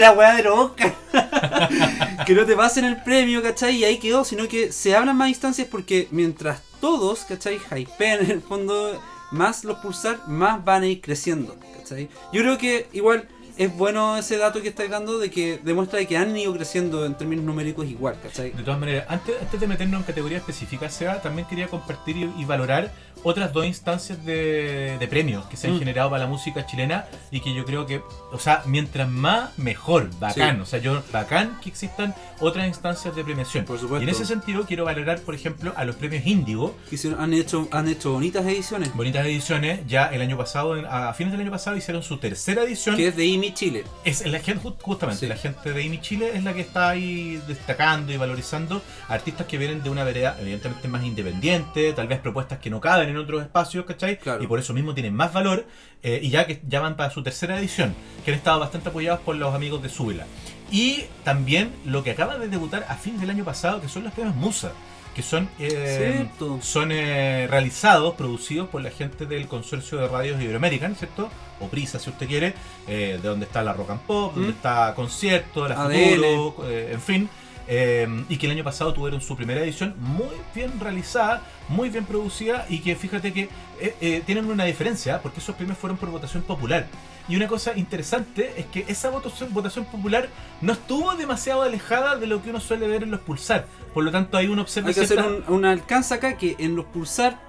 la, weá de los (laughs) que no te pasen el premio, ¿cachai? Y ahí quedó, sino que se abran más instancias porque mientras todos, ¿cachai? Hypeen en el fondo más los pulsar, más van a ir creciendo, ¿cachai? Yo creo que igual es bueno ese dato que estáis dando de que demuestra de que han ido creciendo en términos numéricos igual, ¿cachai? De todas maneras, antes, antes de meternos en categorías específicas, Seba, también quería compartir y valorar otras dos instancias de, de premios que se han Mm. generado para la música chilena y que yo creo que, o sea, mientras más, mejor, bacán. Sí. O sea, yo, bacán que existan otras instancias de premiación. Por supuesto. Y en ese sentido quiero valorar, por ejemplo, a los premios Índigo, Hicieron- han hecho han hecho bonitas ediciones. bonitas ediciones, ya el año pasado, a fines del año pasado hicieron su tercera edición. Que es de Imi Chile. Es la gente, ju- justamente, Sí. la gente de IMI Chile es la que está ahí destacando y valorizando a artistas que vienen de una vereda evidentemente más independiente, tal vez propuestas que no caben en otros espacios, ¿cachai? Claro. Y por eso mismo tienen más valor, eh, y ya que ya van para su tercera edición, que han estado bastante apoyados por los amigos de Súbela. Y también lo que acaba de debutar a fin del año pasado, que son los premios Musa, que son, eh, son eh, realizados, producidos por la gente del consorcio de radios Iberoamerican, ¿cierto? O Prisa, si usted quiere, eh, de donde está la Rock and Pop, donde ¿Mm? está Concierto, la ADN. Futuro, eh, en fin. Eh, y que el año pasado tuvieron su primera edición muy bien realizada, muy bien producida y que fíjate que eh, eh, tienen una diferencia porque esos premios fueron por votación popular. Y una cosa interesante es que esa votación, votación popular no estuvo demasiado alejada de lo que uno suele ver en los pulsar. Por lo tanto, ahí uno observa Hay que hacer un alcance acá que en los pulsar,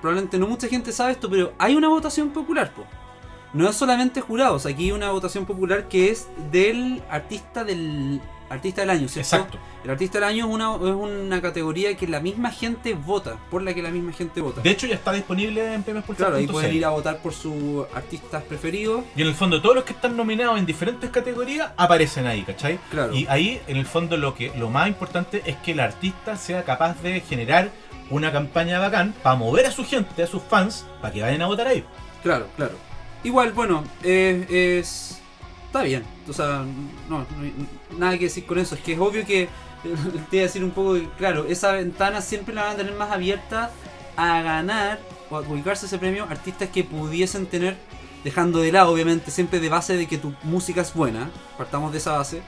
probablemente no mucha gente sabe esto, pero hay una votación popular, po. No es solamente jurados, aquí hay una votación popular que es del artista del artista del año, ¿cierto? Exacto. El artista del año es una, es una categoría que la misma gente vota, por la que la misma gente vota. De hecho, ya está disponible en premios Pulsar. claro, ahí pueden ir a votar por sus artistas preferidos. Y en el fondo, todos los que están nominados en diferentes categorías aparecen ahí, ¿cachai? Claro. Y ahí, en el fondo, lo que lo más importante es que el artista sea capaz de generar una campaña bacán para mover a su gente, a sus fans, para que vayan a votar ahí. Claro, claro. Igual, bueno, eh, es. Está bien. O sea, no, no nada que decir con eso. Es que es obvio que. (laughs) Te iba a decir un poco que, claro, esa ventana siempre la van a tener más abierta a ganar o a ubicarse ese premio artistas que pudiesen tener, dejando de lado, obviamente, siempre de base de que tu música es buena. Partamos de esa base.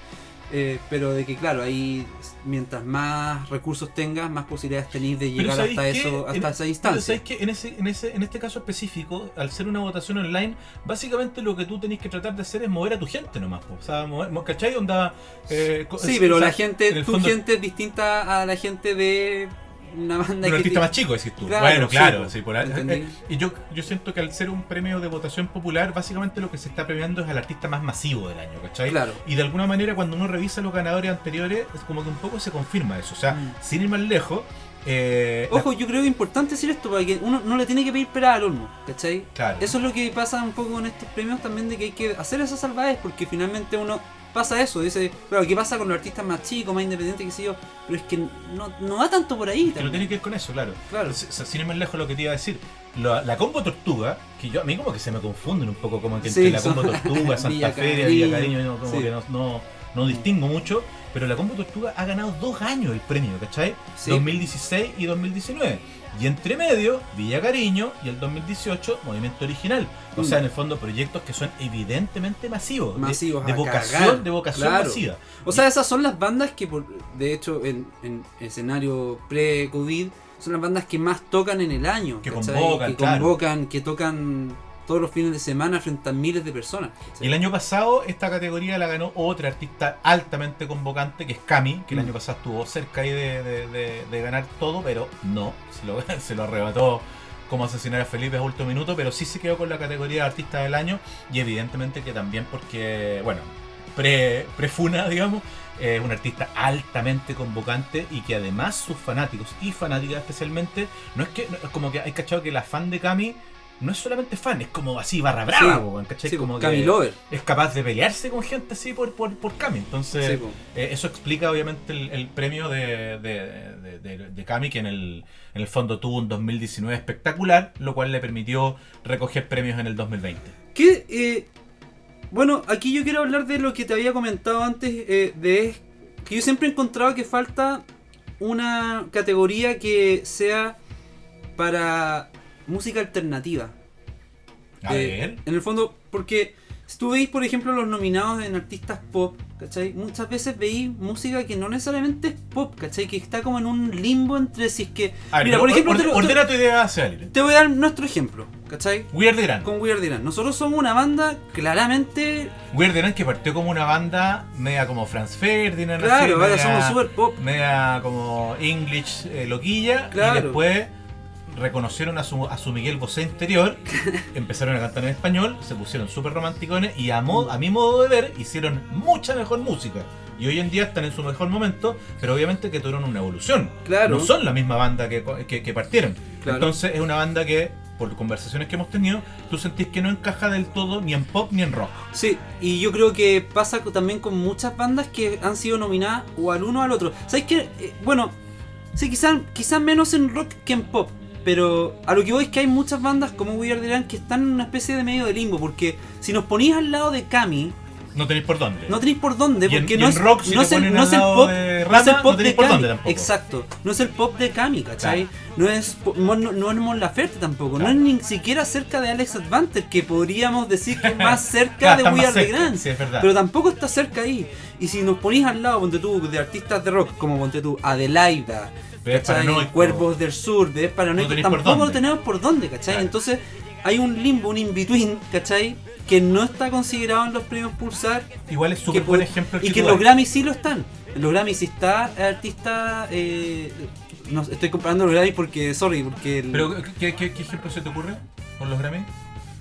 Eh, pero de que, claro, ahí mientras más recursos tengas, más posibilidades tenéis de Pero llegar ¿sabéis hasta qué? eso, hasta En- esa Pero instancia. ¿sabéis qué? En, ese, en, ese, en este caso específico, al ser una votación online, básicamente lo que tú tenés que tratar de hacer es mover a tu gente nomás. po. O sea, mover, mo- ¿cachai? Onda, eh, Sí, pero o sea, la gente, tu fondo- gente es distinta a la gente de una banda Un que artista ti- más chico, decís tú. Claro, bueno, claro, po. sí, por ahí. ¿Entendí? Y yo, yo siento que al ser un premio de votación popular, básicamente lo que se está premiando es al artista más masivo del año, ¿cachai? Claro. Y de alguna manera, cuando uno revisa los ganadores anteriores, es como que un poco se confirma eso. O sea, Mm. sin ir más lejos, eh, Ojo, yo creo que es importante decir esto para que uno no le tiene que pedir pera al olmo, ¿cachai? Claro. Eso es lo que pasa un poco con estos premios también de que hay que hacer esas salvajes porque finalmente uno pasa eso, dice, claro, ¿qué pasa con los artistas más chicos, más independientes, qué sé yo? Pero es que no, no va tanto por ahí. También. tiene que ver con eso, claro. Claro. Sin ir más lejos lo que te iba a decir. La, la combo tortuga, que yo a mí como que se me confunden un poco como que entre Sí, la combo (laughs) tortuga, Santa Feria, Villa Cariño, no, como sí. que no, no, no distingo mucho. Pero la combo tortuga ha ganado dos años el premio, ¿cachai? Sí. 2016 y 2019. Y entre medio, Villa Cariño y el 2018, Movimiento Original. O Mm. sea, en el fondo, proyectos que son evidentemente masivos. de- Masivos De, a vocación, cagar. de vocación Claro. masiva. O sea, esas son las bandas que, por, de hecho, en, en escenario pre-COVID, son las bandas que más tocan en el año. Que ¿cachai? convocan, que claro. convocan, que tocan todos los fines de semana frente a miles de personas. Y el año pasado esta categoría la ganó otra artista altamente convocante que es Cami, que el Mm. año pasado estuvo cerca ahí de, de- de- de ganar todo, pero no, (laughs) se lo, se lo arrebató como asesinar a Felipe a último minuto, pero sí se quedó con la categoría de artista del año y evidentemente que también porque, bueno, pre, pre-funa, (laughs) digamos, es un artista altamente convocante y que además sus fanáticos y fanáticas especialmente, no es que, no- es como que hay cachado que la fan de Cami no es solamente fan, es como así barra brava, Sí, po, ¿cachai? Sí, como que Cami Lover. es capaz de pelearse con gente así por, por, por Cami. Entonces, Sí, eh, eso explica obviamente el, el premio de, de, de, de- que en el, en el fondo tuvo un 2019 espectacular, lo cual le permitió recoger premios en el 2020. Que, eh, bueno, aquí yo quiero hablar de lo que te había comentado antes, eh, de que yo siempre he encontrado que falta una categoría que sea para música alternativa. A Eh, ver. En el fondo, porque si tú veis, por ejemplo, los nominados en artistas pop, ¿cachai? Muchas veces veis música que no necesariamente es pop, ¿cachai? Que está como en un limbo entre si es que... A ver, Mira, por ejemplo, or- te tu idea hacia alguien. Te voy a dar nuestro ejemplo, ¿cachai? Weird Gran. Con Weird Iran. Nosotros somos una banda claramente... Weird Gran que partió como una banda media como Franz Ferdinand. Claro, así, media- somos super pop. media como English eh, loquilla Claro. y después reconocieron a su, a su Miguel Bosé interior, (laughs) empezaron a cantar en español, se pusieron súper romanticones y a, mo- a mi modo de ver hicieron mucha mejor música. Y hoy en día están en su mejor momento, pero obviamente que tuvieron una evolución. Claro. No son la misma banda que, que- que partieron. Claro. Entonces es una banda que por conversaciones que hemos tenido, tú sentís que no encaja del todo ni en pop ni en rock. Sí, y yo creo que pasa también con muchas bandas que han sido nominadas o al uno o al otro. ¿Sabes qué? Eh, bueno, sí, quizás quizás menos en rock que en pop. Pero a lo que voy es que hay muchas bandas como We Are The Land que están en una especie de medio de limbo. Porque si nos ponís al lado de Cami, No tenéis por dónde. no tenéis por dónde. Y Porque no, es, rock, si no es el, no es pop, de no es el pop no de por Cami. dónde. Exacto. No es el pop de Cami, ¿cachai? Claro. No es no, no, es Mon Laferte tampoco. Claro. No es ni siquiera cerca de Alex Advanter, que podríamos decir que es (laughs) más cerca Claro, de We Are The Grand. sí, es verdad. Pero tampoco está cerca ahí. Y si nos ponís al lado, ponte tú, de artistas de rock, como ponte tú, Adelaida, ¿cachai? Cuervos del Sur, Bebés Paranoicos, tenéis por tampoco lo tenemos por dónde, ¿cachai? Claro. Entonces hay un limbo, un in-between, ¿cachai? Que no está considerado en los premios Pulsar. Igual es súper buen ejemplo. y que los das. Grammys sí lo están. En los Grammys sí está artista. Eh, no, estoy comparando los Grammys porque, sorry, porque. el- Pero, ¿qué, qué, qué ejemplo se te ocurre con los Grammy?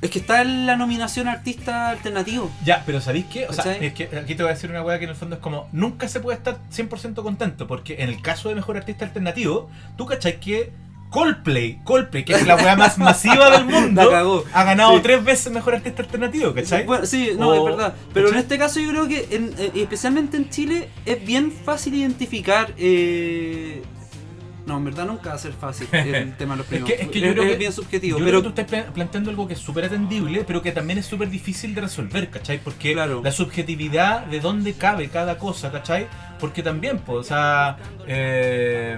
Es que está en la nominación artista alternativo. Ya, pero ¿sabéis qué? O sea, ¿Cachai? es que aquí te voy a decir una weá que en el fondo es como, nunca se puede estar 100% contento, porque en el caso de Mejor Artista Alternativo, tú cachai que Coldplay, Coldplay, que es la weá más masiva del (laughs) mundo, cagó. ha ganado Sí. tres veces Mejor Artista Alternativo, ¿cachai? Bueno, sí, no, O- es verdad. Pero en este caso yo creo que, en- eh, especialmente en Chile, es bien fácil identificar... eh, No, en verdad nunca va a ser fácil (laughs) el tema de los Es premios. que, es que yo creo que bien subjetivo. yo pero creo que tú estás pla- planteando algo que es súper atendible, pero que también es súper difícil de resolver, ¿cachai? Porque Claro. la subjetividad de dónde cabe cada cosa, ¿cachai? Porque también, pues, o sea, eh,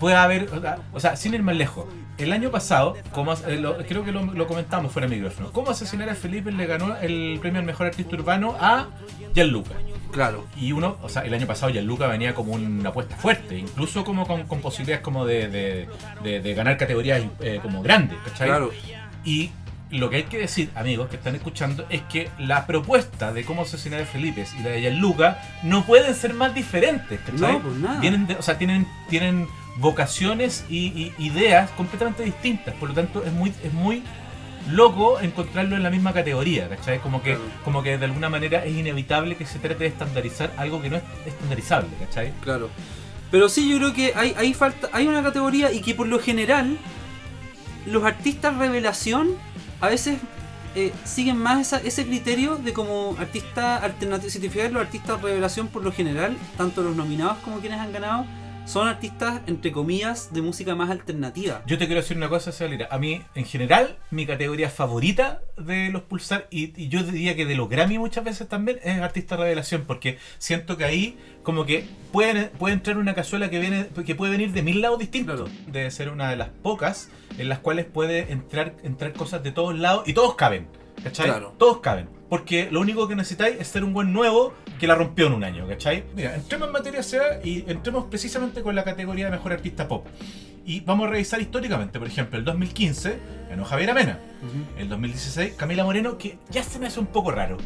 puede haber, o sea, sin ir más lejos, el año pasado, como eh, lo- creo que lo, lo comentamos fuera de micrófono, ¿cómo asesinar a Felipe le ganó el premio al mejor artista urbano a Gianluca? Claro. Y uno, o sea, el año pasado Gianluca venía como una apuesta fuerte, incluso como con, con posibilidades como de, de, de- de ganar categorías eh, como grandes, ¿cachai? Claro. Y lo que hay que decir, amigos que están escuchando, es que la propuesta de cómo asesinar a Felipe y la de Gianluca no pueden ser más diferentes, ¿cachai? No, pues nada. Vienen de- o sea, tienen, tienen vocaciones y, y ideas completamente distintas, por lo tanto es muy, es muy loco encontrarlo en la misma categoría, ¿cachai? Como que, Claro. como que de alguna manera es inevitable que se trate de estandarizar algo que no es estandarizable, ¿cachai? Claro. Pero sí, yo creo que hay, hay falta, hay una categoría y que por lo general los artistas revelación a veces eh, siguen más esa- ese criterio de como artista alternativo. Si te fijas, los artistas revelación por lo general, tanto los nominados como quienes han ganado, son artistas entre comillas de música más alternativa. Yo te quiero decir una cosa, Celira. A mí, en general, mi categoría favorita de los Pulsar, y, y yo diría que de los Grammy muchas veces también, es artista revelación, porque siento que ahí, como que puede, puede entrar una cazuela que viene que puede venir de mil lados distintos. Claro. Debe ser una de las pocas en las cuales puede entrar, entrar cosas de todos lados y todos caben. ¿Cachai? Claro. Todos caben. Porque lo único que necesitáis es ser un buen nuevo que la rompió en un año, ¿cachai? Mira, entremos en materia SEA y entremos precisamente con la categoría de mejor artista pop. Y vamos a revisar históricamente, por ejemplo, el 2015 ganó Javier Amena. El 2016 Camila Moreno, que ya se me hace un poco raro.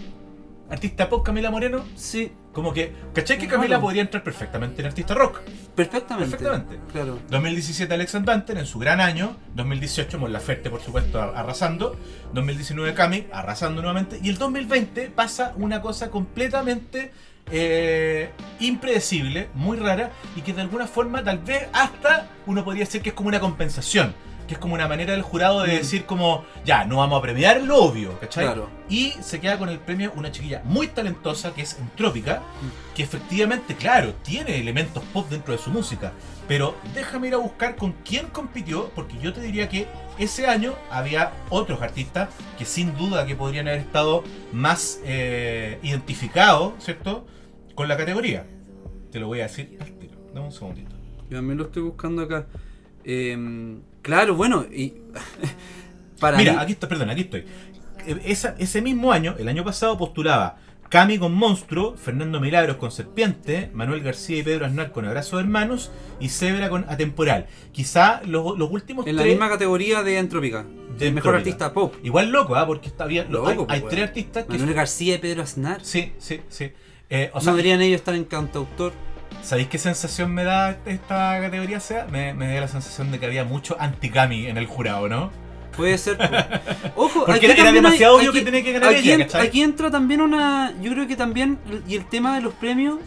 Artista pop Camila Moreno, Sí, como que, ¿cachai que. Camila podría entrar perfectamente en artista rock? perfectamente. Perfectamente. Claro. 2017 Alex Banter en su gran año, 2018 Mon Laferte por supuesto ar- arrasando, 2019 Cami arrasando nuevamente y el 2020 pasa una cosa completamente eh, impredecible, muy rara y que de alguna forma tal vez hasta uno podría decir que es como una compensación, que es como una manera del jurado de Mm. decir como ya, no vamos a premiar lo obvio, ¿cachai? Claro. Y se queda con el premio una chiquilla muy talentosa que es Entrópica, que efectivamente, claro, tiene elementos pop dentro de su música. Pero déjame ir a buscar con quién compitió, porque yo te diría que ese año había otros artistas que sin duda que podrían haber estado más eh, identificados, ¿cierto? Con la categoría. Te lo voy a decir al tiro. Dame un segundito. Yo también lo estoy buscando acá. Em, claro, bueno, y (laughs) para Mira, mí- aquí está, perdón, aquí estoy. Eh, esa- ese mismo año, el año pasado, postulaba Cami con Monstruo, Fernando Milagros con Serpiente, Manuel García y Pedro Aznar con Abrazo de Hermanos y Zebra con Atemporal. Quizá los, los últimos en la misma categoría de Entrópica, de mejor Entrópica. artista pop. Igual loco, ¿ah? Porque está bien. lo- Loco, hay pues, hay tres artistas que. Manuel García y Pedro Aznar. Sí, sí, sí. Eh, o ¿No deberían ellos estar en cantautor? ¿Sabéis qué sensación me da esta categoría? sea? Me, me da la sensación de que había mucho anti-Cami en el jurado, ¿no? Puede ser. (laughs) Ojo, Porque aquí era- demasiado hay- obvio que tenía que ganar aquí, ella, ¿cachai? aquí entra también una. Yo creo que también. Y el tema de los premios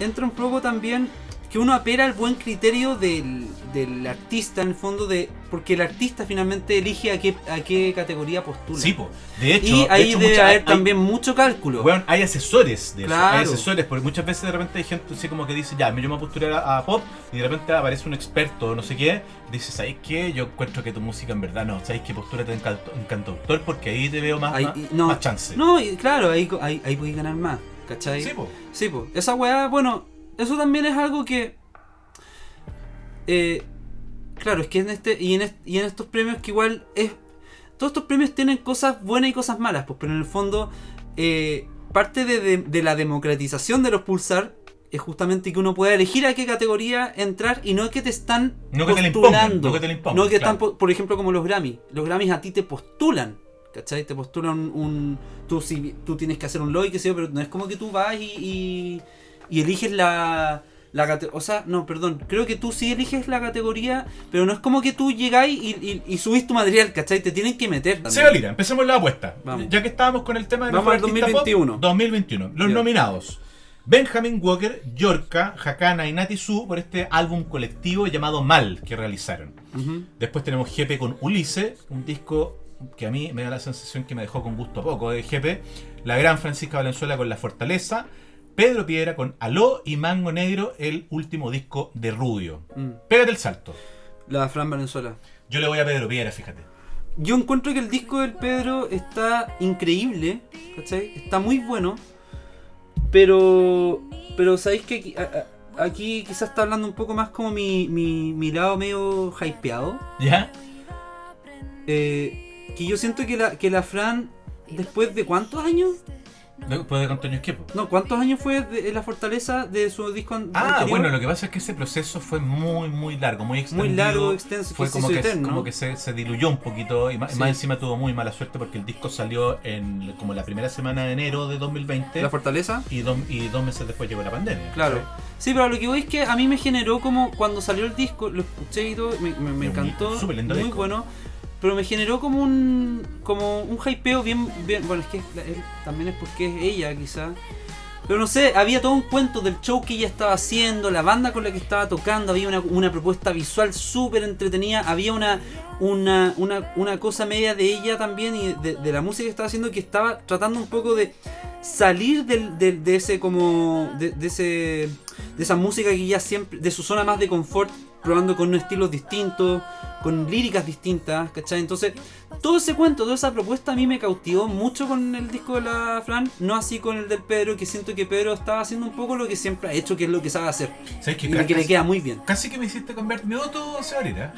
entra un poco también. Que uno apela al buen criterio del, del artista en el fondo de porque el artista finalmente elige a qué a qué categoría postula. Sí, po. De hecho, y de ahí hecho, debe mucha- haber hay- también mucho cálculo. Weón, hay asesores de eso. Claro. Hay asesores, porque muchas veces de repente hay gente así como que dice, ya, yo me voy a a, pop, y de repente aparece un experto, no sé qué, dice, ¿sabes qué? Yo encuentro que tu música en verdad no, ¿sabes qué? Postúrate en, canto- en cantautor, porque ahí te veo más, Ahí- más, no, más chance. No, y claro, ahí, ahí, ahí podéis ganar más, ¿cachai? Sí, po. Sí, pues. Esa weá, bueno, eso también es algo que. eh, claro, es que en este. Y en, y en estos premios que igual es. Todos estos premios tienen cosas buenas y cosas malas, pues, pero en el fondo. eh, parte de, de- de la democratización de los pulsar es justamente que uno pueda elegir a qué categoría entrar y no que te están No que te la postulando. impongan, no que te impongan, No que claro. están, po- por ejemplo, como los Grammys. Los Grammys a ti te postulan. ¿Cachai? Te postulan un. Tú, si, tú tienes que hacer un lobby, qué sé yo, pero no es como que tú vas y, y, y eliges la. La o sea, no, perdón, creo que tú sí eliges la categoría, pero no es como que tú llegáis y, y, y subís tu material, ¿cachai? Te tienen que meter. también. Seba Lira, empecemos la apuesta. Vamos. Ya que estábamos con el tema de Vamos al artista 2021. Pop, 2021. Los nominados. Benjamin Walker, Yorka, Hakana y Nati Su por este álbum colectivo llamado Mal que realizaron. Después tenemos GP con Ulisse, un disco que a mí me da la sensación que me dejó con gusto poco de GP. La gran Francisca Valenzuela con La Fortaleza. Pedro Piedra con Aló y Mango Negro, el último disco de Rubio. Mm. Pégate el salto. La Fran Valenzuela. Yo le voy a Pedro Piedra, fíjate. Yo encuentro que el disco del Pedro está increíble, ¿cachai? Está muy bueno, pero, pero sabéis que aquí, a- a- aquí quizás está hablando un poco más como mi, mi, mi lado medio hypeado. ¿Ya? Eh, que yo siento que la, que la Fran, después de cuántos años, Después de Antonio Esquepo. no, cuántos años fue de, la fortaleza de su disco Ah, anterior? bueno, lo que pasa es que ese proceso fue muy, muy largo, muy extendido. Muy largo, extenso, Fue que como que, eterno. como que se, se diluyó un poquito y más, Sí. más encima tuvo muy mala suerte porque el disco salió en como la primera semana de enero de 2020 La fortaleza. y, dos, y dos meses después llegó la pandemia. Claro. Sí, pero lo que voy es que a mí me generó como cuando salió el disco, lo escuché y todo, me, me- me encantó, súper lindo muy disco. bueno, pero me generó como un como un hypeo bien, bueno, es que él- también es porque es ella quizá. Pero no sé, había todo un cuento del show que ella estaba haciendo, la banda con la que estaba tocando, había una, una propuesta visual súper entretenida, había una, una, una, una cosa media de ella también y de, de la música que estaba haciendo que estaba tratando un poco de salir del, de ese como de, de ese de esa música que ya siempre de su zona más de confort probando con estilos distintos con líricas distintas ¿cachai? entonces todo ese cuento toda esa propuesta a mí me cautivó mucho con el disco de la Fran no así con el del Pedro que siento que Pedro estaba haciendo un poco lo que siempre ha hecho que es lo que sabe hacer ¿Sabes qué? y que le Casi- queda muy bien Casi que me hiciste cambiar mi voto, Sebarita.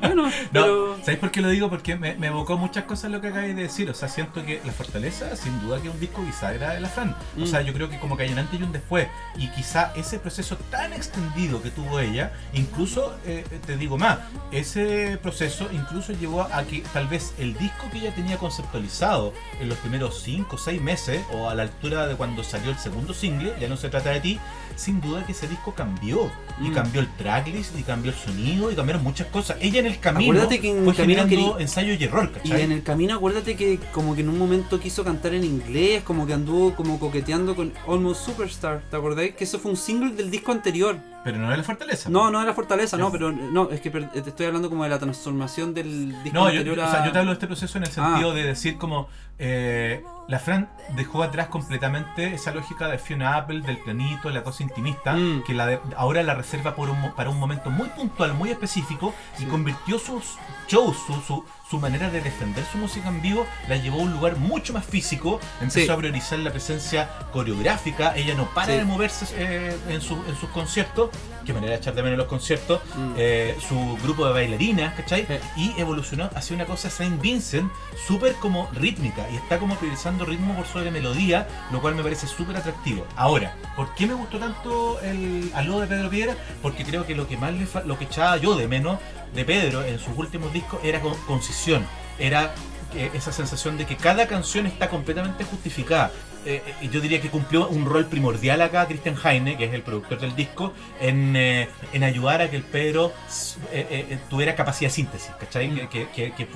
bueno No, pero ¿sabéis por qué lo digo? Porque me, me evocó muchas cosas lo que acabáis de decir. O sea, siento que La Fortaleza, sin duda que es un disco bisagra de la Fran. O Mm. sea, yo creo que como que hay un antes y un después. Y quizá ese proceso tan extendido que tuvo ella, incluso, eh, te digo más, ese proceso incluso llevó a que tal vez el disco que ella tenía conceptualizado en los primeros 5 o 6 meses, o a la altura de cuando salió el segundo single, ya no se trata de ti, sin duda que ese disco cambió. Y Mm. cambió el tracklist, y cambió el sonido, y cambiaron muchas cosas. Ella en el camino Acuérdate que en fue camino generando querí- ensayo y error, Y ¿cachai? en el camino acuérdate que como que en un momento quiso cantar en inglés, como que anduvo como coqueteando con Almost Superstar, ¿te acordáis? Que eso fue un single del disco anterior. Pero no era la fortaleza. No, no era Fortaleza, no, pero no, es que te estoy hablando como de la transformación del disco No, yo, anterior o a... sea, yo te hablo de este proceso en el sentido Ah. de decir como eh, la Fran dejó atrás completamente esa lógica de Fiona Apple, del planito, la cosa intimista, Mm. que la de- ahora la reserva por un para un momento muy puntual, muy específico, y convirtió sus shows, su, su, su manera de defender su música en vivo, la llevó a un lugar mucho más físico, empezó Sí. a priorizar la presencia coreográfica, ella no para Sí. de moverse eh, en, su- en sus conciertos, qué manera de echar de menos los conciertos, Mm. eh, su grupo de bailarinas, ¿cachai? Sí. Y evolucionó hacia una cosa Saint Vincent súper como rítmica y está como priorizando ritmo por sobre melodía, lo cual me parece súper atractivo. Ahora, ¿por qué me gustó tanto el aló de Pedro Piedra? Porque creo que lo que más le fa- lo que echaba yo de menos de Pedro en sus últimos discos era con- concisión, era eh, esa sensación de que cada canción está completamente justificada. Eh, eh, yo diría que cumplió un rol primordial acá Christian Heine, que es el productor del disco, en, eh, en ayudar a que el Pedro eh, tuviera capacidad de síntesis, ¿cachai? Mm. Que, que, que-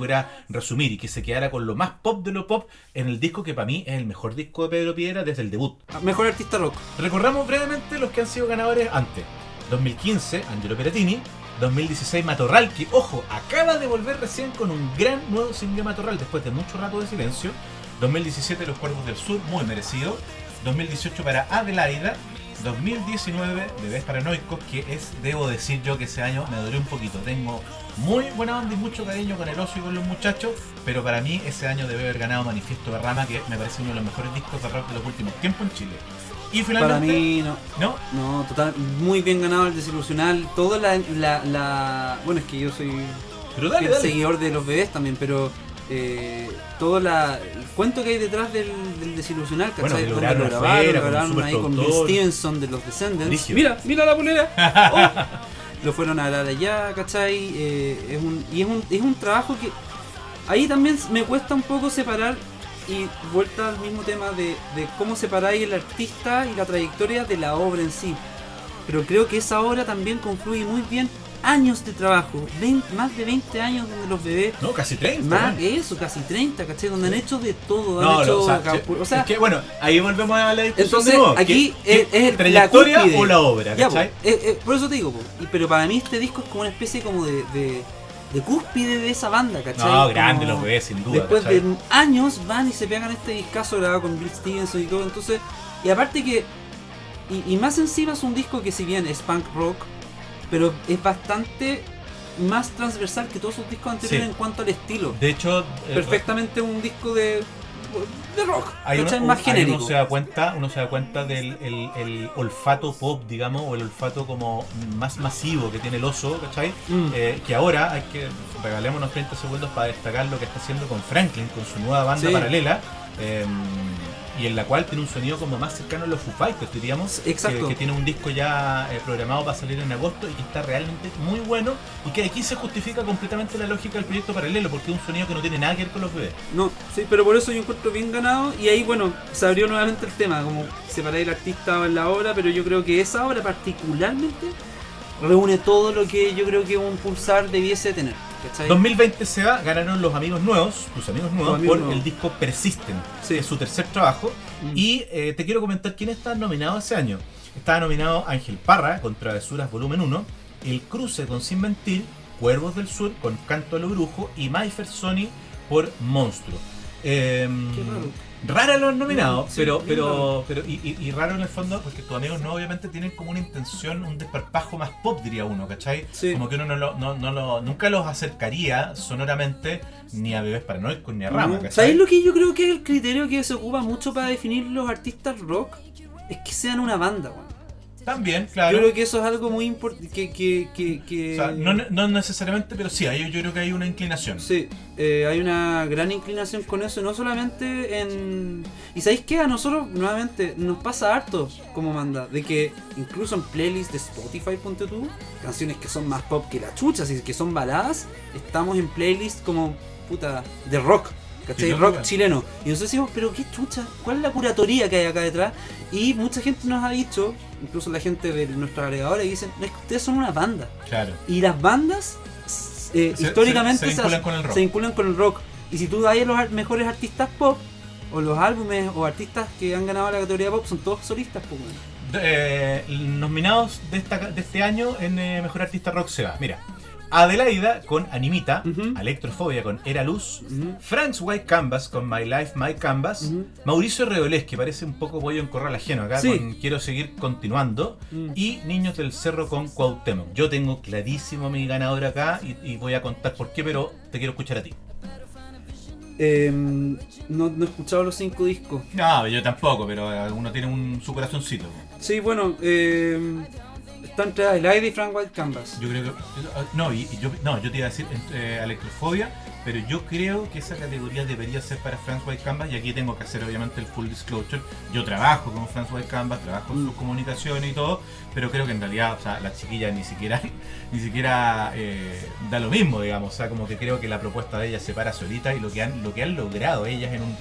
resumir y que se quedara con lo más pop de lo pop en el disco que para mí es el mejor disco de Pedro Piedra desde el debut. Mejor artista rock. Recordamos brevemente los que han sido ganadores antes. 2015, Angelo Peratini. 2016, Matorral, que ojo, acaba de volver recién con un gran nuevo single Matorral después de mucho rato de silencio. 2017, Los Cuervos del Sur, muy merecido. 2018 para Adelaida. 2019, Bebés Paranoicos, que es, debo decir yo que ese año me dolió un poquito. Tengo muy buena onda y mucho cariño con el oso y con los muchachos, pero para mí ese año debe haber ganado Manifiesto de Rama, que me parece uno de los mejores discos de rock de los últimos tiempos en Chile. Y finalmente. Para mí no. ¿No? No, total, muy bien ganado el desilusional. Toda la, la, la- Bueno, es que yo soy Pero dale, dale. seguidor de los bebés también, pero eh, todo la, el cuento que hay detrás del, del desilusional, ¿cachai? Donde lo grabaron, afuera, lo con un grabaron ahí con Bill. Stevenson de los Descendants. Mira, mira la polera. (laughs) Oh. Lo fueron a grabar allá, ¿cachai? Eh, es un, y es un, es un trabajo que ahí también me cuesta un poco separar y vuelta al mismo tema de, de cómo separáis el artista y la trayectoria de la obra en sí. Pero creo que esa obra también confluye muy bien años de trabajo, 20 más de 20 años donde los bebés, No, casi 30. más ¿no? que eso, casi 30, ¿cachai? Donde han hecho de todo, han No, hecho o sea, capu- che- o sea, es que, bueno, ahí volvemos a la discusión entonces de nuevo. aquí ¿Qué- es, es trayectoria la o la obra, Ya, po, ¿cachai? por eso te digo, po. Y- pero para mí este disco es como una especie como de, de, de cúspide de esa banda, ¿cachai? No, grande los bebés, sin duda. Después ¿cachai? de años van y se pegan este discazo grabado con Bill Stevenson y todo. Entonces, y aparte que, y, y más encima es un disco que si bien es punk rock, pero es bastante más transversal que todos sus discos anteriores Sí. en cuanto al estilo. De hecho, eh, Perfectamente un disco de, de rock, Hay uno, más genérico. uno se da cuenta, uno se da cuenta del el, el olfato pop, digamos, o el olfato como más masivo que tiene el oso, ¿cachai? Mm. Eh, que ahora hay que regalemos unos 30 segundos para destacar lo que está haciendo con Franklin, con su nueva banda Sí. paralela. eh, y en la cual tiene un sonido como más cercano a los Foo Fighters, diríamos. Exacto. Que, que tiene un disco ya eh, programado para salir en agosto y que está realmente muy bueno. Y que aquí se justifica completamente la lógica del proyecto paralelo, porque es un sonido que no tiene nada que ver con los bebés. No, sí, pero por eso yo encuentro bien ganado y ahí, bueno, se abrió nuevamente el tema, como separar el artista en la obra, pero yo creo que esa obra particularmente reúne todo lo que yo creo que un pulsar debiese tener, ¿cachai? 2020 se va, ganaron los amigos nuevos, tus amigos nuevos, amigos por nuevos. el disco Persisten, Sí. que es su tercer trabajo. Mm. Y eh, te quiero comentar quién está nominado ese año. Estaba nominado Ángel Parra con Travesuras Volumen 1, El Cruce con Sin Mentir, Cuervos del Sur con Canto a lo Brujo y Mayfer Sony por Monstruo. Em, Qué raro. Rara los nominados, Sí, pero, pero, pero y, y- y raro en el fondo porque tus amigos no obviamente tienen como una intención, un desparpajo más pop diría uno, ¿cachai? Sí. Como que uno no lo, no, no lo- nunca los acercaría sonoramente ni a bebés paranoicos ni a rama, No. ¿cachai? ¿Sabéis lo que yo creo que es el criterio que se ocupa mucho para definir los artistas rock? Es que sean una banda, weón. También, claro. Yo creo que eso es algo muy importante. Que, que, que, que- O sea, no, no necesariamente, pero sí, ahí yo creo que hay una inclinación. Sí, eh, hay una gran inclinación con eso, no solamente en... Y sabéis que a nosotros, nuevamente, nos pasa harto como manda, de que incluso en playlists de Spotify, ponte tú, canciones que son más pop que la chucha, así que son baladas, estamos en playlists como, puta, de rock. ¿Cachai? No, rock chileno. Y nosotros decimos, pero qué chucha, ¿cuál es la curatoría que hay acá detrás? Y mucha gente nos ha dicho, incluso la gente de nuestros agregadores, dicen, es que ustedes son una banda. Claro. Y las bandas, eh, Se- históricamente, se- se vinculan con el rock. se vinculan con el rock. Y si tú das a los mejores artistas pop, o los álbumes, o artistas que han ganado la categoría pop, son todos solistas, pues, weón. Eh, nominados de, esta, de este año en eh, Mejor Artista Rock se va. Mira, Adelaida con Animita, Ujú. Electrofobia con Era Luz, Ujú. Frank's White Canvas con My Life, My Canvas. Mauricio Reolés, que parece un poco pollo en corral ajeno acá, Sí. con Quiero seguir continuando, y Niños del Cerro con Cuauhtémoc. Yo tengo clarísimo mi ganador acá y, y voy a contar por qué, pero te quiero escuchar a ti. Eh, no, no he escuchado los cinco discos. No, yo tampoco, pero eh, uno tiene un, su corazoncito. Sí, bueno, eh, está entre Adelaide y Frank White Canvas. Yo creo que. No, y, y yo, no, yo te iba a decir eh, electrofobia, pero yo creo que esa categoría debería ser para Franz White Canvas y aquí tengo que hacer obviamente el full disclosure. Yo trabajo con Franz White Canvas, trabajo en Mm. sus comunicaciones y todo, pero creo que en realidad, o sea, las chiquillas ni siquiera, (laughs) ni siquiera eh, da lo mismo, digamos. O sea, como que creo que la propuesta de ellas se para solita y lo que han, lo que han logrado ellas en un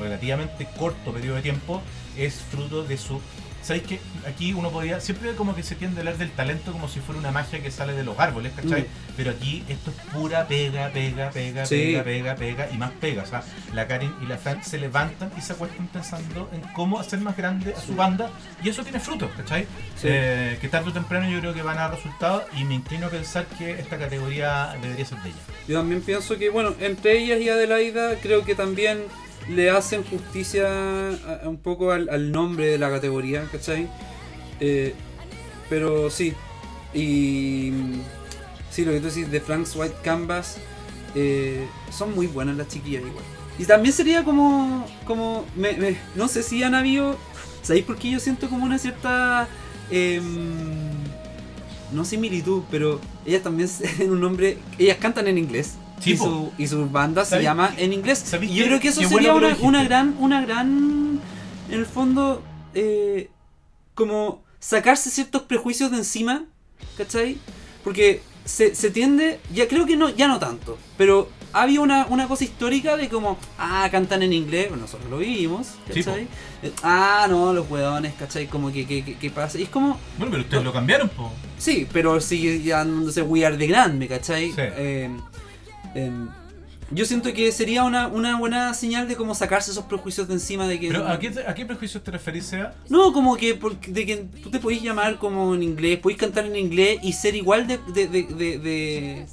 relativamente corto periodo de tiempo es fruto de su sabéis que aquí uno podía, siempre como que se tiende a hablar del talento como si fuera una magia que sale de los árboles, ¿cachai? Mm. Pero aquí esto es pura pega, pega, pega, Sí. pega, pega, pega y más pega. O sea, la Karen y la Fran se levantan y se acuestan pensando en cómo hacer más grande a su banda y eso tiene frutos, ¿cachai? Sí. Eh, que tarde o temprano yo creo que van a dar resultados y me inclino a pensar que esta categoría debería ser de ella. Yo también pienso que, bueno, entre ellas y Adelaida, creo que también le hacen justicia un poco al, nombre de la categoría, ¿cachai? Eh, pero sí, y sí, lo que tú decís de Frank's White Canvas, eh, son muy buenas las chiquillas igual. Y también sería como, como no sé si han habido, ¿sabéis por qué yo siento como una cierta... em, no similitud, pero ellas también (laughs) tienen un nombre. Ellas cantan en inglés. Y, su, y su banda se ¿Sabéis llama en inglés. Y yo creo que eso sería bueno una, una gran, una gran, en el fondo, eh, como sacarse ciertos prejuicios de encima, ¿cachai? Porque se, se tiende, ya creo que no, ya no tanto, pero había una, una cosa histórica de como, ah, cantan en inglés, bueno, nosotros lo vivimos, ¿cachai? Eh, ah, no, los hueones, ¿cachai? Como que, que, que, que pasa. Y es como, Bueno, pero ustedes lo cambiaron, po. Sí, pero sigue llamándose We Are the Grand, ¿me cachai? Sí. Eh, yo siento que sería una, una buena señal de cómo sacarse esos prejuicios de encima de que... Pero ¿a qué, te- a qué prejuicios te referís, Seba? No, como que porque, de que tú te podés llamar como en inglés, podés cantar en inglés y ser igual de... de, de, de- de-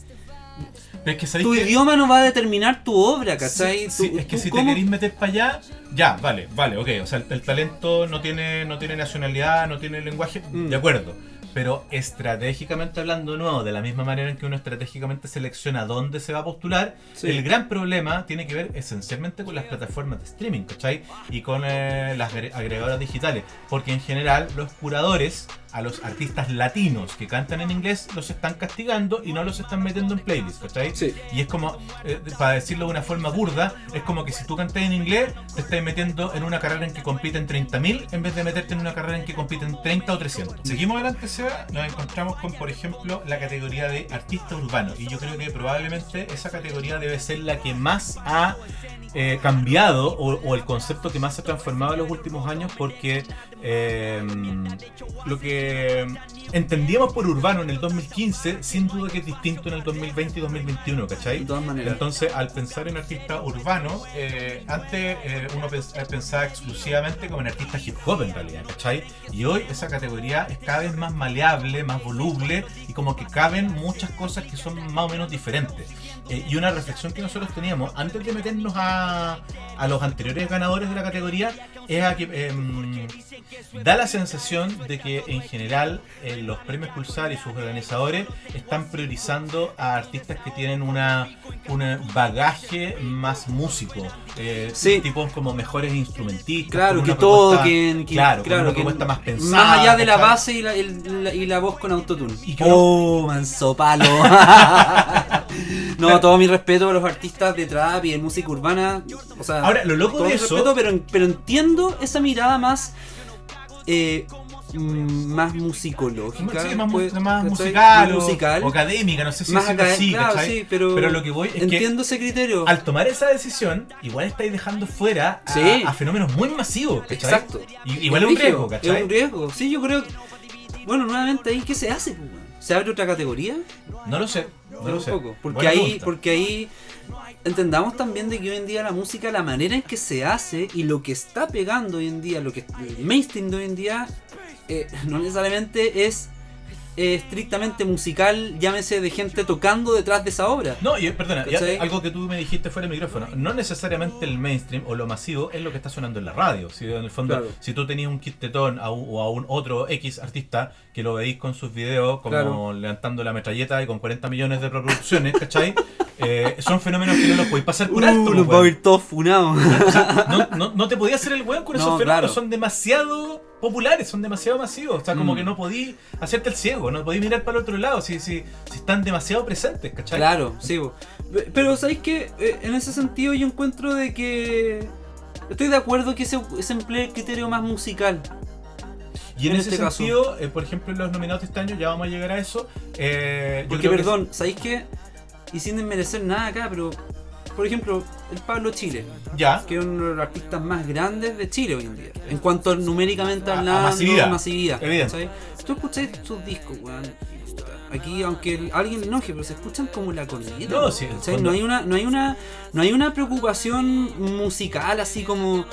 Pero es que sabéis Tu que- idioma no va a determinar tu obra, ¿cachai? Sí, sí, Tú- es que si te queréis meter para allá, ya, vale, vale, ok. O sea, el, el talento no tiene, no tiene nacionalidad, no tiene lenguaje, Mm. de acuerdo. Pero estratégicamente hablando, nuevo, de la misma manera en que uno estratégicamente selecciona dónde se va a postular, Sí. el gran problema tiene que ver esencialmente con las plataformas de streaming, ¿cachai? Y con eh, las agre- agregadoras digitales. Porque en general los curadores a los artistas latinos que cantan en inglés los están castigando y no los están metiendo en playlists, ¿cachai? Sí. Y es como, eh, para decirlo de una forma burda, es como que si tú cantas en inglés, te estás metiendo en una carrera en que compiten 30.000 en vez de meterte en una carrera en que compiten 30 o 300. Seguimos adelante, Seba, nos encontramos con, por ejemplo, la categoría de artista urbano. Y yo creo que probablemente esa categoría debe ser la que más ha eh, cambiado o, o el concepto que más se ha transformado en los últimos años porque eh, lo que entendíamos por urbano en el 2015 sin duda que es distinto en el 2020 y 2021, ¿cachai? De todas maneras. Entonces, al pensar en artista urbano, eh, antes eh, uno eh, pensaba exclusivamente como en artista hip hop en realidad, ¿cachai? Y hoy esa categoría es cada vez más más voluble y como que caben muchas cosas que son más o menos diferentes. Eh, y una reflexión que nosotros teníamos antes de meternos a, a los anteriores ganadores de la categoría es a que em, da la sensación de que en general eh, los premios Pulsar y sus organizadores están priorizando a artistas que tienen una un bagaje más músico, eh, Sí. tipos como mejores instrumentistas, Claro, que toquen, que, claro, claro, una que propuesta más pensada, Más allá de la base y la, el- la- y la voz con autotune. Y que oh, manso palo. (laughs) no, todo mi respeto a los artistas de trap y de música urbana. O sea, Ahora, lo loco todo de mi eso- respeto, pero, pero entiendo esa mirada más. eh, mm, más musicológica. Sí, más, mu- pues, más musical, o- musical. O, académica, no sé si más acá, así, claro, ¿cachai? sí, pero, Pero lo que voy es que entiendo ese criterio. al tomar esa decisión, igual estáis dejando fuera a, Sí. a fenómenos muy masivos, ¿cachai? Exacto. Y- igual es un riesgo, ¿cachai? Es un riesgo. Sí, yo creo. Bueno, nuevamente ahí, ¿qué se hace? pues? ¿Se abre otra categoría? No lo sé, no lo sé. Porque Buena ahí, pregunta. porque ahí entendamos también de que hoy en día la música, la manera en que se hace y lo que está pegando hoy en día, lo que el mainstream de hoy en día, eh, (laughs) no necesariamente es eh, estrictamente musical, llámese de gente tocando detrás de esa obra. No, y perdona, y ¿Cachai? algo que tú me dijiste fuera del micrófono. No necesariamente el mainstream o lo masivo es lo que está sonando en la radio. Si en el fondo, Claro. si tú tenías un Kit Tetón a un- o a un otro X artista que lo veis con sus videos como Claro. levantando la metralleta y con 40 millones de reproducciones, ¿cachai? (laughs) Eh, son fenómenos que no los podéis pasar por alto. Uh, pues, los va a todos funados. Sea, no, no, no te podías hacer el weón con (laughs) No, esos fenómenos, claro. son demasiado populares, son demasiado masivos. O sea, como Mm. que no podí hacerte el ciego, no podí mirar para el otro lado si, si, si están demasiado presentes, ¿cachai? Claro, sí. bo. Pero ¿sabéis que En ese sentido yo encuentro de que... Estoy de acuerdo que se, se emplee el criterio más musical. Y en, en ese este caso. sentido, eh, por ejemplo, los nominados de este año, ya vamos a llegar a eso. eh, Porque, creo que- perdón, ¿sabéis qué? Y sin desmerecer nada acá, pero por ejemplo, el Pablo Chile, Ya. que es uno de los artistas más grandes de Chile hoy en día. En cuanto a numéricamente A- a hablando, masividad. masividad. Evidente. ¿cachai? Tú escuchas sus discos, weón. Aquí, aunque el- alguien enoje, pero se escuchan como la corneta. No, sí, No hay una, no hay una, no hay una preocupación musical así como.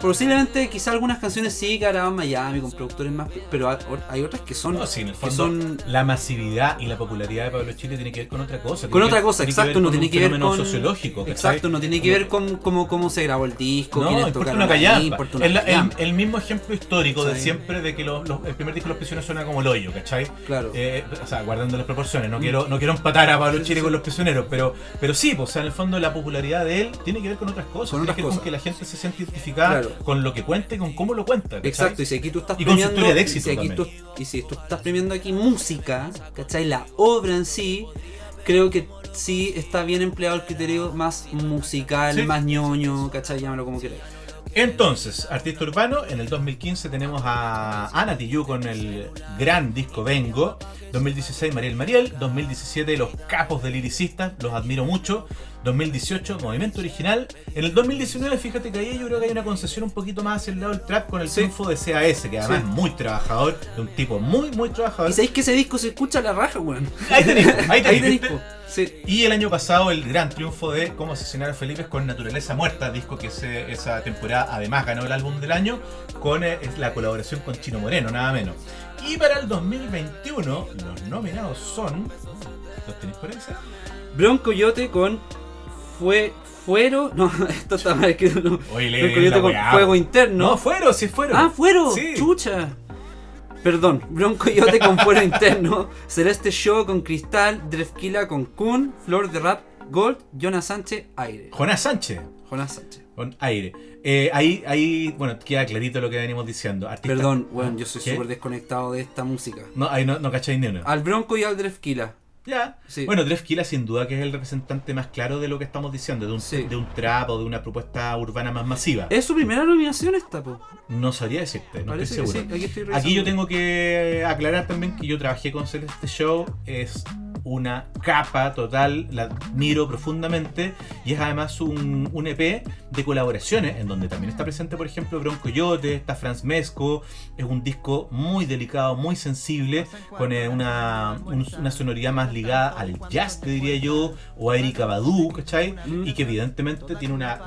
Posiblemente quizá algunas canciones sí grababan en Miami con productores más, pero hay otras que son, No, sí, en el que fondo, son la masividad y la popularidad de Pablo Chile tiene que ver con otra cosa. Con otra que- cosa, exacto, no tiene que ver con. sociológico. Exacto, no tiene que ver con cómo, cómo se grabó el disco, No, quiénes tocaron una ahí, el, el mismo ejemplo histórico de siempre de que los- los- el primer disco de Los Prisioneros suena como el hoyo, ¿cachai? Claro. Eh, o sea, guardando las proporciones. No quiero, no quiero empatar a Pablo Chile con Los Prisioneros, pero, pero sí, pues, o sea, en el fondo la popularidad de él tiene que ver con otras cosas. Con otras que cosas. con que la gente se siente identificada Claro. con lo que cuenta y con cómo lo cuenta. ¿cachai? Exacto, y si aquí tú estás Y con su historia de y éxito si aquí tú, y si tú estás premiando aquí música, ¿cachai? La obra en sí, creo que sí está bien empleado el criterio más musical, Sí. más ñoño, ¿cachai? Llámalo como quieras. Entonces, artista urbano, en el 2015 tenemos a Ana con el gran disco Vengo, 2016 Mariel Mariel, 2017 Los Capos de Liricistas, los admiro mucho, 2018 Movimiento Original, en el 2019 fíjate que ahí yo creo que hay una concesión un poquito más hacia el lado del trap con el Sí. triunfo de CAS, que además Sí. es muy trabajador, de un tipo muy muy trabajador. Y sabéis que ese disco se escucha a la raja, weón. Ahí tenéis, ahí tenéis. (laughs) Sí. Y el año pasado el gran triunfo de Cómo asesinar a Felipe con Naturaleza Muerta, disco que ese- esa temporada además ganó el álbum del año con eh, la colaboración con Chino Moreno, nada menos. Y para el 2021 los nominados son... ¿Los tenéis por ahí? Bronco Yote con Fue. Fuero. (laughs) No, esto está mal escrito. No. Oye, Yote con. Fuego Interno. No, fueron, sí fueron. Ah, fuero, Sí. chucha. Perdón, Bronco Yote con fuero interno, (laughs) Celeste Show con Cristal, Drefkila con Kun, Flor de Rap, Gold, Jonas Sánchez, Aire. Jonás Sánchez. Jonas Sánchez. Con aire. Eh, ahí, ahí, bueno, queda clarito lo que venimos diciendo. Artista- Perdón, bueno, yo soy súper desconectado de esta música. No, ahí no, no cacháis ni uno. Al Bronco y al Drefkila. Ya. Sí. Bueno, Drefkila sin duda que es el representante más claro de lo que estamos diciendo, de un, Sí. de un trap o de una propuesta urbana más masiva. Es su primera nominación esta, po. No sabría decirte, no Parece estoy seguro. sí, aquí estoy Aquí yo tengo que aclarar también que yo trabajé con Celeste Show, es una capa total, la admiro profundamente y es además un, un EP de colaboraciones en donde también está presente, por ejemplo, Bronco Yote, está Franz Mesco, es un disco muy delicado, muy sensible, con eh, una, un- una sonoridad más ligada al jazz, te diría yo, o a Erika Badu, ¿cachai? Y que evidentemente tiene una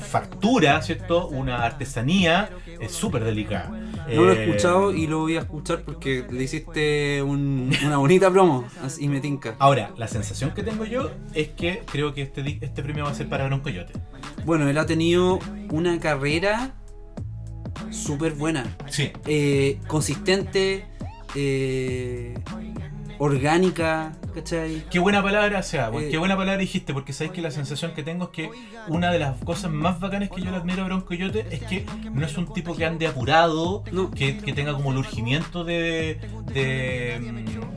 factura, ¿cierto? Una artesanía es súper delicada. No lo he Eh, escuchado y lo voy a escuchar porque le hiciste un- una bonita promo y me tinca. Ahora, la sensación que tengo yo es que creo que este, este premio va a ser para Bronco Yote. Bueno, él ha tenido una carrera súper buena. Sí. eh, consistente, eh, orgánica, ¿cachai? Qué buena palabra, o sea, pues, Eh, qué buena palabra dijiste, porque sabes que la sensación que tengo es que una de las cosas más bacanas que yo le admiro a Bronco Yote es que no es un tipo que ande apurado, No. que, que tenga como el urgimiento de, de,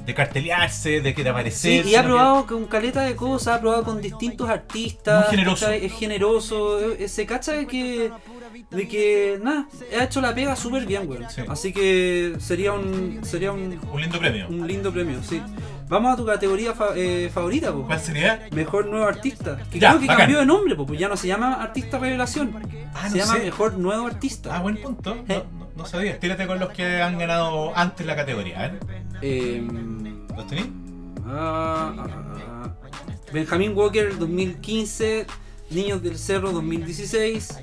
de cartelearse, de que de aparecer. Sí, y ha que- probado con caleta de cosas, ha probado con distintos artistas. Muy generoso. ¿cachai? Es generoso, eh, se cacha de que, de que, nada, ha hecho la pega súper bien. Sí. Así que sería un, sería un, Un lindo premio. un lindo premio, sí. Vamos a tu categoría fa- eh, favorita, po. ¿Cuál sería? Mejor nuevo artista. Que Ya, creo que bacán. cambió de nombre, po, pues ya no se llama Artista Revelación. Ah, se no llama. Mejor Nuevo Artista. Ah, buen punto. No, Eh. no, no sabía. Tírate con los que han ganado antes la categoría, ¿eh? ¿Los tenéis? Ah, ah, ah. Benjamín Walker 2015, Niños del Cerro 2016,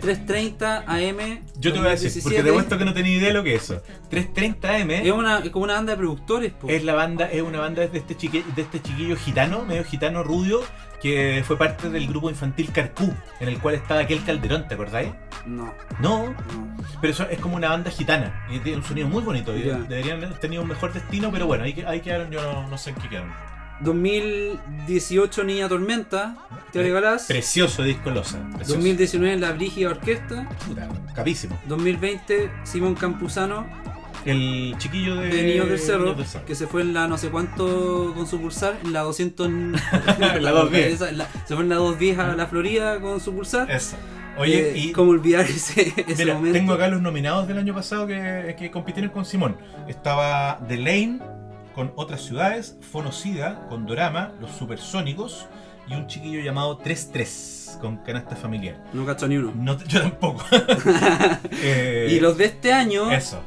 330 AM. Yo te voy a decir, porque te 2017. muestro que no tenía idea de lo que es eso. 330M Es, una, es como una banda de productores. po. es la banda, es una banda de este, chique- de este chiquillo gitano, medio gitano rubio, que fue parte del grupo infantil Carcú, en el cual estaba aquel Calderón, ¿te acordáis? No, No, no. pero eso es como una banda gitana y tiene un sonido muy bonito. y Ya. Deberían haber tenido un mejor destino, pero bueno, ahí, ahí quedaron, yo no, no sé en qué quedaron. 2018 Niña Tormenta, Teoría Galás. Precioso disco. Precioso. 2019 La Brígida Orquesta. Puta, capísimo. 2020 Simón Campuzano El chiquillo de, de Niños del Cerro, Niños del Cerro. que se fue en la no sé cuánto con su pulsar, en la 200. (laughs) en la 210. esa, en la- se fue en la 210 a la Florida con su pulsar. Eso. Oye, Eh, y ¿Cómo olvidar ese, ese Mira, momento? tengo acá los nominados del año pasado que, que compitieron con Simón. Estaba The Lane con otras ciudades, Fonocida con Dorama, Los Supersónicos y un chiquillo llamado 3-3 con canasta familiar. No cacho ni uno. No, yo tampoco. (laughs) Eh, Y los de este año, Eso.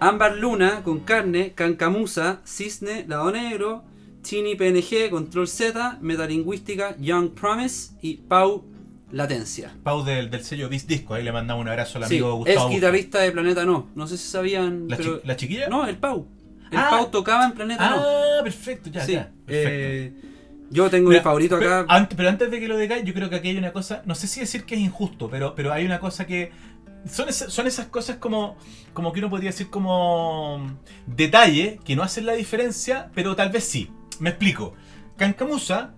Ámbar Luna con carne, Cancamusa, Cisne, Lado Negro, Chini PNG, Control Z, Metalingüística, Young Promise y Pau Latencia. Pau del, del sello Bis Disco, ahí le mandamos un abrazo al Sí, amigo es Gustavo. guitarrista de Planeta No. No sé si sabían. ¿La, pero- chi- la chiquilla? No, el Pau. El Ah. Pau tocaba en Planeta No. Ah, perfecto, ya, Sí, ya. Perfecto. eh, yo tengo mi favorito pero acá. Pero, antes de que lo digáis, yo creo que aquí hay una cosa, no sé si decir que es injusto, pero, pero hay una cosa que... Son, esas- son esas cosas como, como que uno podría decir como detalle, que no hacen la diferencia, pero tal vez sí. Me explico. Cancamusa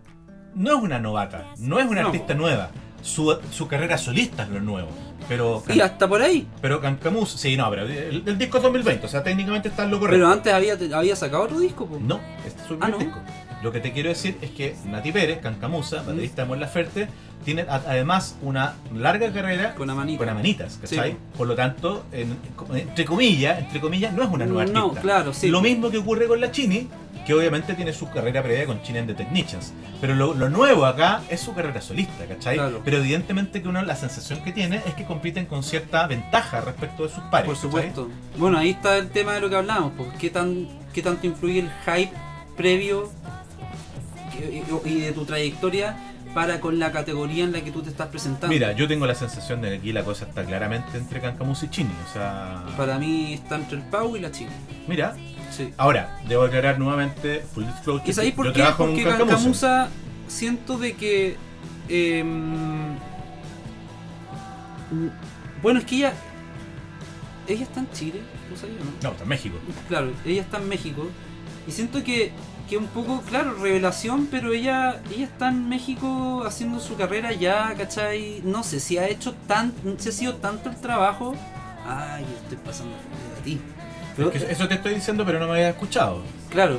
no es una novata, no es una No. artista nueva. Su, su carrera solista es lo nuevo. Pero, Y hasta por ahí. pero Cancamusa, sí, no, pero el, el disco es 2020, o sea, técnicamente está en lo correcto. Pero antes había, había sacado otro disco. po. No, este es su Ah, ¿no? disco. Lo que te quiero decir es que Nati Pérez, Cancamusa, baterista de Mon Laferte, tiene además una larga carrera Con Amanita. con amanitas, ¿cachai? Sí. Por lo tanto, en- entre comillas, entre comillas, no es una nueva No, artista. claro, sí. Lo mismo que ocurre con la Chini, que obviamente tiene su carrera previa con Chini and the Technicians. Pero lo, lo nuevo acá es su carrera solista, ¿cachai? Claro. Pero evidentemente que uno la sensación que tiene es que compiten con cierta ventaja respecto de sus pares. Por ¿cachai? supuesto. Bueno, ahí está el tema de lo que hablamos. Pues, ¿qué, tan, ¿Qué tanto influye el hype previo y, de tu trayectoria para con la categoría en la que tú te estás presentando? Mira, yo tengo la sensación de que aquí la cosa está claramente entre Cancamusa y Chini. O sea, Para mí está entre el Pau y la China. mira, Sí. ahora, debo aclarar nuevamente, full disclosure, ¿Y sabéis por qué? Porque Cancamusa. Siento de que. em, bueno, es que ella. Ella está en Chile, ¿tú sabías o no? No, está en México. Claro, ella está en México. Y siento que, que un poco, claro, revelación, pero ella, ella está en México haciendo su carrera ya, ¿cachai? No sé si ha hecho tan. si ha sido tanto el trabajo. Ay, estoy pasando a ti. Pero, Es que eso te estoy diciendo, pero no me había escuchado. Claro.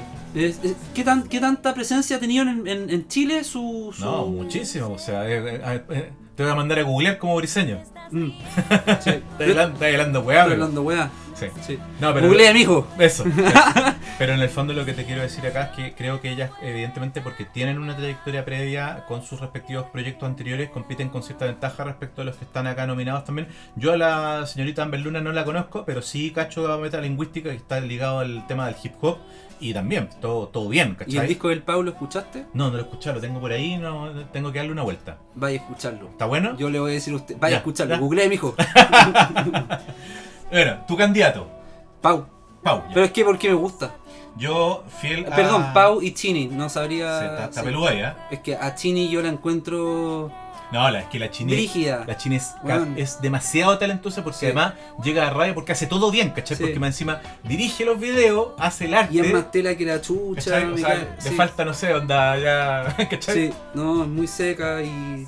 ¿qué, tan, ¿Qué tanta presencia ha tenido en, en- en Chile su, su- No, muchísimo. O sea, eh, eh, eh, te voy a mandar a googlear como briseño. Mm. (laughs) Sí. Estás hablando, weá, pero- hablando weá. Sí. Sí. No, pero. Googlea, mijo. Eso. (laughs) Pero en el fondo lo que te quiero decir acá es que creo que ellas, evidentemente, porque tienen una trayectoria previa con sus respectivos proyectos anteriores, compiten con cierta ventaja respecto a los que están acá nominados también. Yo a la señorita Amber Luna no la conozco, pero sí cacho metalingüística que está ligado al tema del hip hop y también, todo, todo bien, ¿Y el ¿cachai? disco del Pau lo escuchaste? No, no lo he escuchado, lo tengo por ahí, no tengo que darle una vuelta. Vaya a escucharlo. ¿Está bueno? Yo le voy a decir a usted, vaya Ya, a escucharlo. ya. Googlea, mijo. (laughs) Bueno, tu candidato, Pau. Pau. ya. Pero es que porque me gusta. Yo, fiel a... Perdón, Pau y Chini. No sabría. Sí, está, está sí. peluda ya. Es que a Chini yo la encuentro No, la, es que la chini... brígida. La China es, es demasiado talentosa porque Sí. además llega a radio porque hace todo bien, ¿cachai? Porque más encima dirige los videos, hace el arte. Y es más tela que la chucha. O sea, le falta, no sé, onda ya. (laughs) ¿cachai? Sí, no, es muy seca y.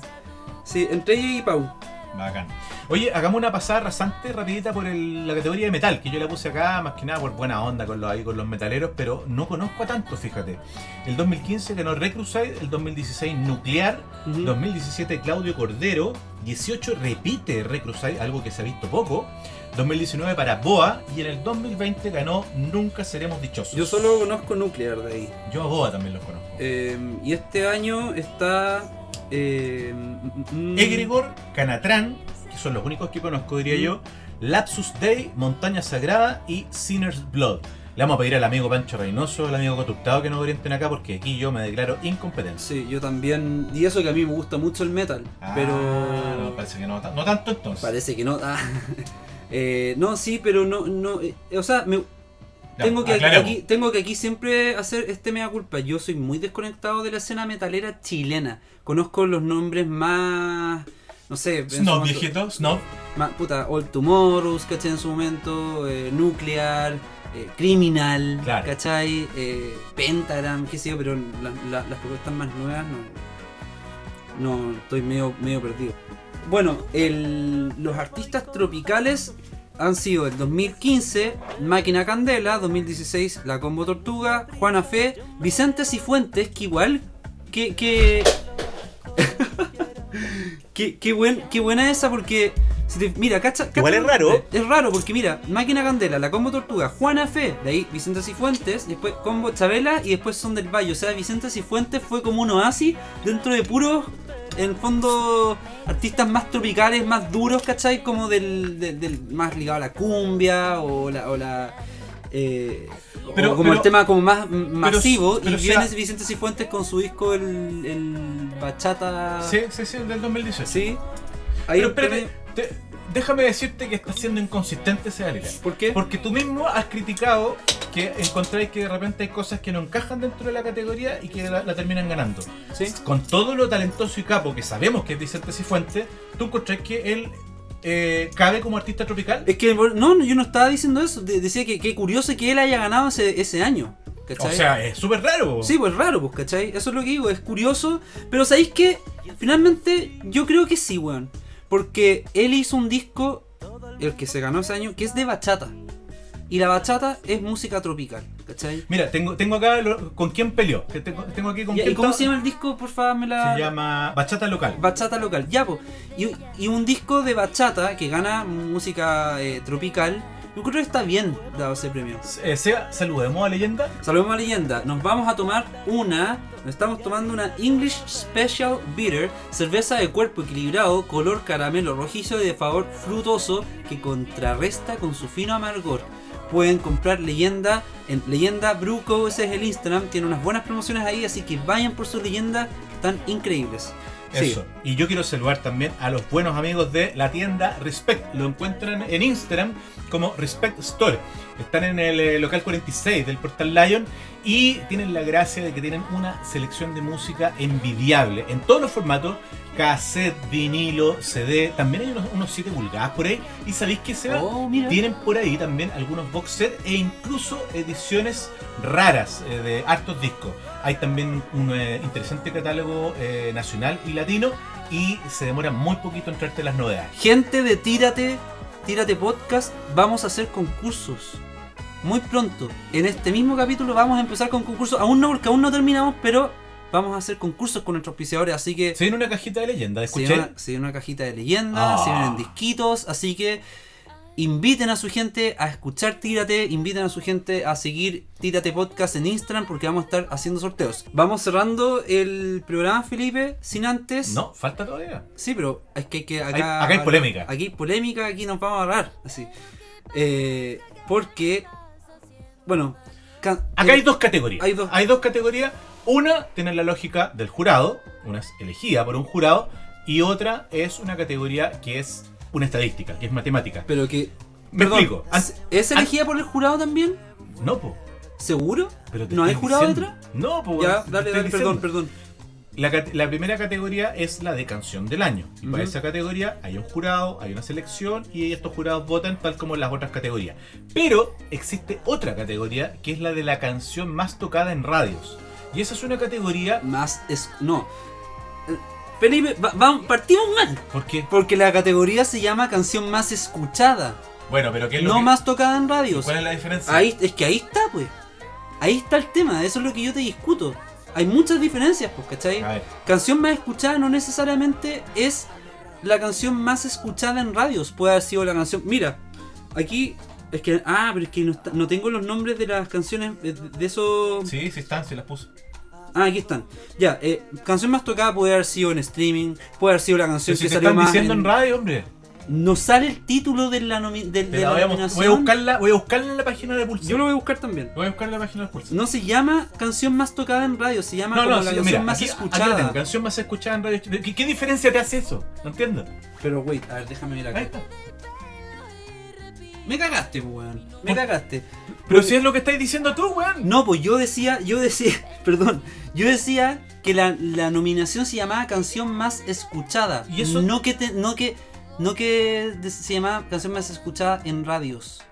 Sí, entre ella y Pau. Bacán. Oye, hagamos una pasada rasante, rapidita por el- la categoría de metal, que yo la puse acá más que nada por buena onda con los, ahí con los metaleros, pero no conozco a tanto, fíjate. El 2015 ganó Recrusade, el 2016 Nuclear, Ujú. 2017 Claudio Cordero, 18 repite Recrusade, algo que se ha visto poco, 2019 para Boa y en el 2020 ganó Nunca Seremos Dichosos. Yo solo conozco Nuclear de ahí. Yo a Boa también los conozco. Eh, y este año está. Eh, mm, mm, Egregor, Canatrán, que son los únicos que conozco, diría Mm. yo, Lapsus Day, Montaña Sagrada y Sinner's Blood. Le vamos a pedir al amigo Pancho Reynoso, al amigo Cotuptado que nos orienten acá porque aquí yo me declaro incompetente. Sí, yo también. Y eso que a mí me gusta mucho el metal. Ah, pero. no, parece que no, no tanto entonces. Parece que no. (laughs) ah. (laughs) Eh, no, sí, pero no. no eh, o sea, me- Ya, tengo, que aquí, tengo que aquí siempre hacer este mea culpa. Yo soy muy desconectado de la escena metalera chilena. Conozco los nombres más. No sé. Snob, viejito, Snob. más, puta, All Tomorrows, ¿cachai? En su momento. eh, Nuclear. eh, Criminal, Claro. ¿cachai? Eh, Pentagram, qué sé yo, pero la- la- las propuestas más nuevas no. No, estoy medio, medio perdido. Bueno, el- los artistas tropicales han sido el 2015 Máquina Candela, 2016 La Combo Tortuga, Juana Fe, Vicente Cifuentes, que igual, que... que... (laughs) que, que buen, qué buena esa porque Si te- mira, cacha, cacha- Igual es raro. Es raro porque mira, Máquina Candela, la combo Tortuga, Juana Fe, de ahí Vicente Cifuentes, después combo Chabela y después Son del Valle. O sea, Vicente Cifuentes fue como un oasis dentro de puros, en el fondo, artistas más tropicales, más duros, ¿cachai? Como del, del- del- más ligado a la cumbia o la. O la eh, o Pero- como el tema como más masivo pero y sea- viene Vicente Cifuentes con su disco el, el Bachata Sí, sí, sí, del 2018. sí ahí Pero espérate, te- déjame decirte que está siendo inconsistente ese Galilea. ¿por qué? Porque tú mismo has criticado que encontráis que de repente hay cosas que no encajan dentro de la categoría y que la, la terminan ganando. sí Con todo lo talentoso y capo que sabemos que es Vicente Cifuentes, tú encontrás que él eh, cabe como artista tropical. Es que no, yo no estaba diciendo eso. de- decía que, que curioso que él haya ganado ese, ese año. O sea, es súper raro. sí, pues raro, pues, ¿cachai? Eso es lo que digo, es curioso. Pero ¿sabéis qué? Finalmente, yo creo que sí, weón. Porque él hizo un disco, el que se ganó ese año, que es de bachata. Y la bachata es música tropical, ¿cachai? Mira, tengo, tengo acá lo- con quién peleó. Que tengo, tengo aquí con Ya, quién ¿Y cómo se llama el disco? Por favor, me la... Se llama Bachata Local. Bachata local, ya, po. Y, y un disco de bachata que gana música eh, tropical, yo creo que está bien dado ese premio. Eh, Seba, saludemos a Leyenda. Saludemos a leyenda. Nos vamos a tomar una. Nos estamos tomando una English Special Bitter, cerveza de cuerpo equilibrado, color caramelo rojizo y de favor frutoso que contrarresta con su fino amargor. Pueden comprar leyenda en leyenda Bruco, ese es el Instagram, tiene unas buenas promociones ahí, así que vayan por su leyenda, están increíbles. Eso. Y yo quiero saludar también a los buenos amigos de la tienda Respect. Lo encuentran en Instagram como Respect Store. Están en el eh, local 46 del Portal Lion y tienen la gracia de que tienen una selección de música envidiable en todos los formatos. Cassette, vinilo, CD, también hay unos, unos 7 pulgadas por ahí. Y sabéis que se Oh, tienen por ahí también algunos box set e incluso ediciones raras eh, de hartos discos. Hay también un eh, interesante catálogo eh, nacional y latino y se demora muy poquito en traerte las novedades. Gente de Tírate, Tírate Podcast, vamos a hacer concursos. Muy pronto. En este mismo capítulo vamos a empezar con concursos. Aún no, porque aún no terminamos, pero vamos a hacer concursos con nuestros auspiciadores. Así que Se viene una cajita de leyenda, se escuché. viene una, se viene una cajita de leyendas, Ah. se vienen disquitos. Así que inviten a su gente a escuchar Tírate, inviten a su gente a seguir Tírate Podcast en Instagram porque vamos a estar haciendo sorteos. Vamos cerrando el programa, Felipe, sin antes. No, falta todavía. Sí, pero es que, hay que acá, Hay- acá hay polémica. Aquí hay polémica, aquí nos vamos a agarrar. Así. Eh, porque, bueno, Acá hay dos categorías. hay dos. categorías. Una tiene la lógica del jurado, una es elegida por un jurado, y otra es una categoría que es una estadística, que es matemática. Pero que. Me perdón, explico. ¿es- ¿Es elegida por el jurado también? No, po. ¿Seguro? Pero ¿No hay jurado diciendo. detrás? No, po. Ya, dale, dale, perdón, diciendo. perdón. La, primera categoría es la de canción del año. Y para esa categoría hay un jurado, hay una selección y estos jurados votan tal como en las otras categorías. Pero existe otra categoría que es la de la canción más tocada en radios. Y esa es una categoría Más es. No. Felipe, va- va- partimos mal. porque Porque la categoría se llama canción más escuchada. bueno, pero ¿qué es lo No que- más tocada en radios. ¿Cuál es la diferencia? Ahí, es que ahí está, pues. Ahí está el tema, eso es lo que yo te discuto. Hay muchas diferencias, pues, ¿cachai? Canción más escuchada no necesariamente es la canción más escuchada en radios. Puede haber sido la canción. Mira, aquí es que. Ah, pero es que no, está- no tengo los nombres de las canciones de, de esos. sí, sí están, se las puse. Ah, aquí están. Ya, eh, canción más tocada puede haber sido en streaming, puede haber sido la canción si que salió están más. diciendo en... en- radio, hombre. No sale el título de la, nomi- de, Te de la la voy, a, nominación. voy a buscarla, voy a buscarla en la página de Pulse. Yo lo voy a buscar también. Voy a buscar en la página de Pulse. No se llama canción más tocada en radio, se llama No, como no, la sí, canción mira, más aquí, aquí escuchada. tengo, canción más escuchada en radio. ¿Qué, qué diferencia te hace eso? No entiendo. Pero wait, a ver, déjame mirar Ahí acá. está. Me cagaste, pues, weón. Me ¿Por- cagaste. Pero si es lo que estáis diciendo tú, weón. No, pues yo decía, yo decía, (laughs) perdón, yo decía que la, la nominación se llamaba canción más escuchada. ¿Y eso? No que te, no que, no que se llamaba canción más escuchada en radios.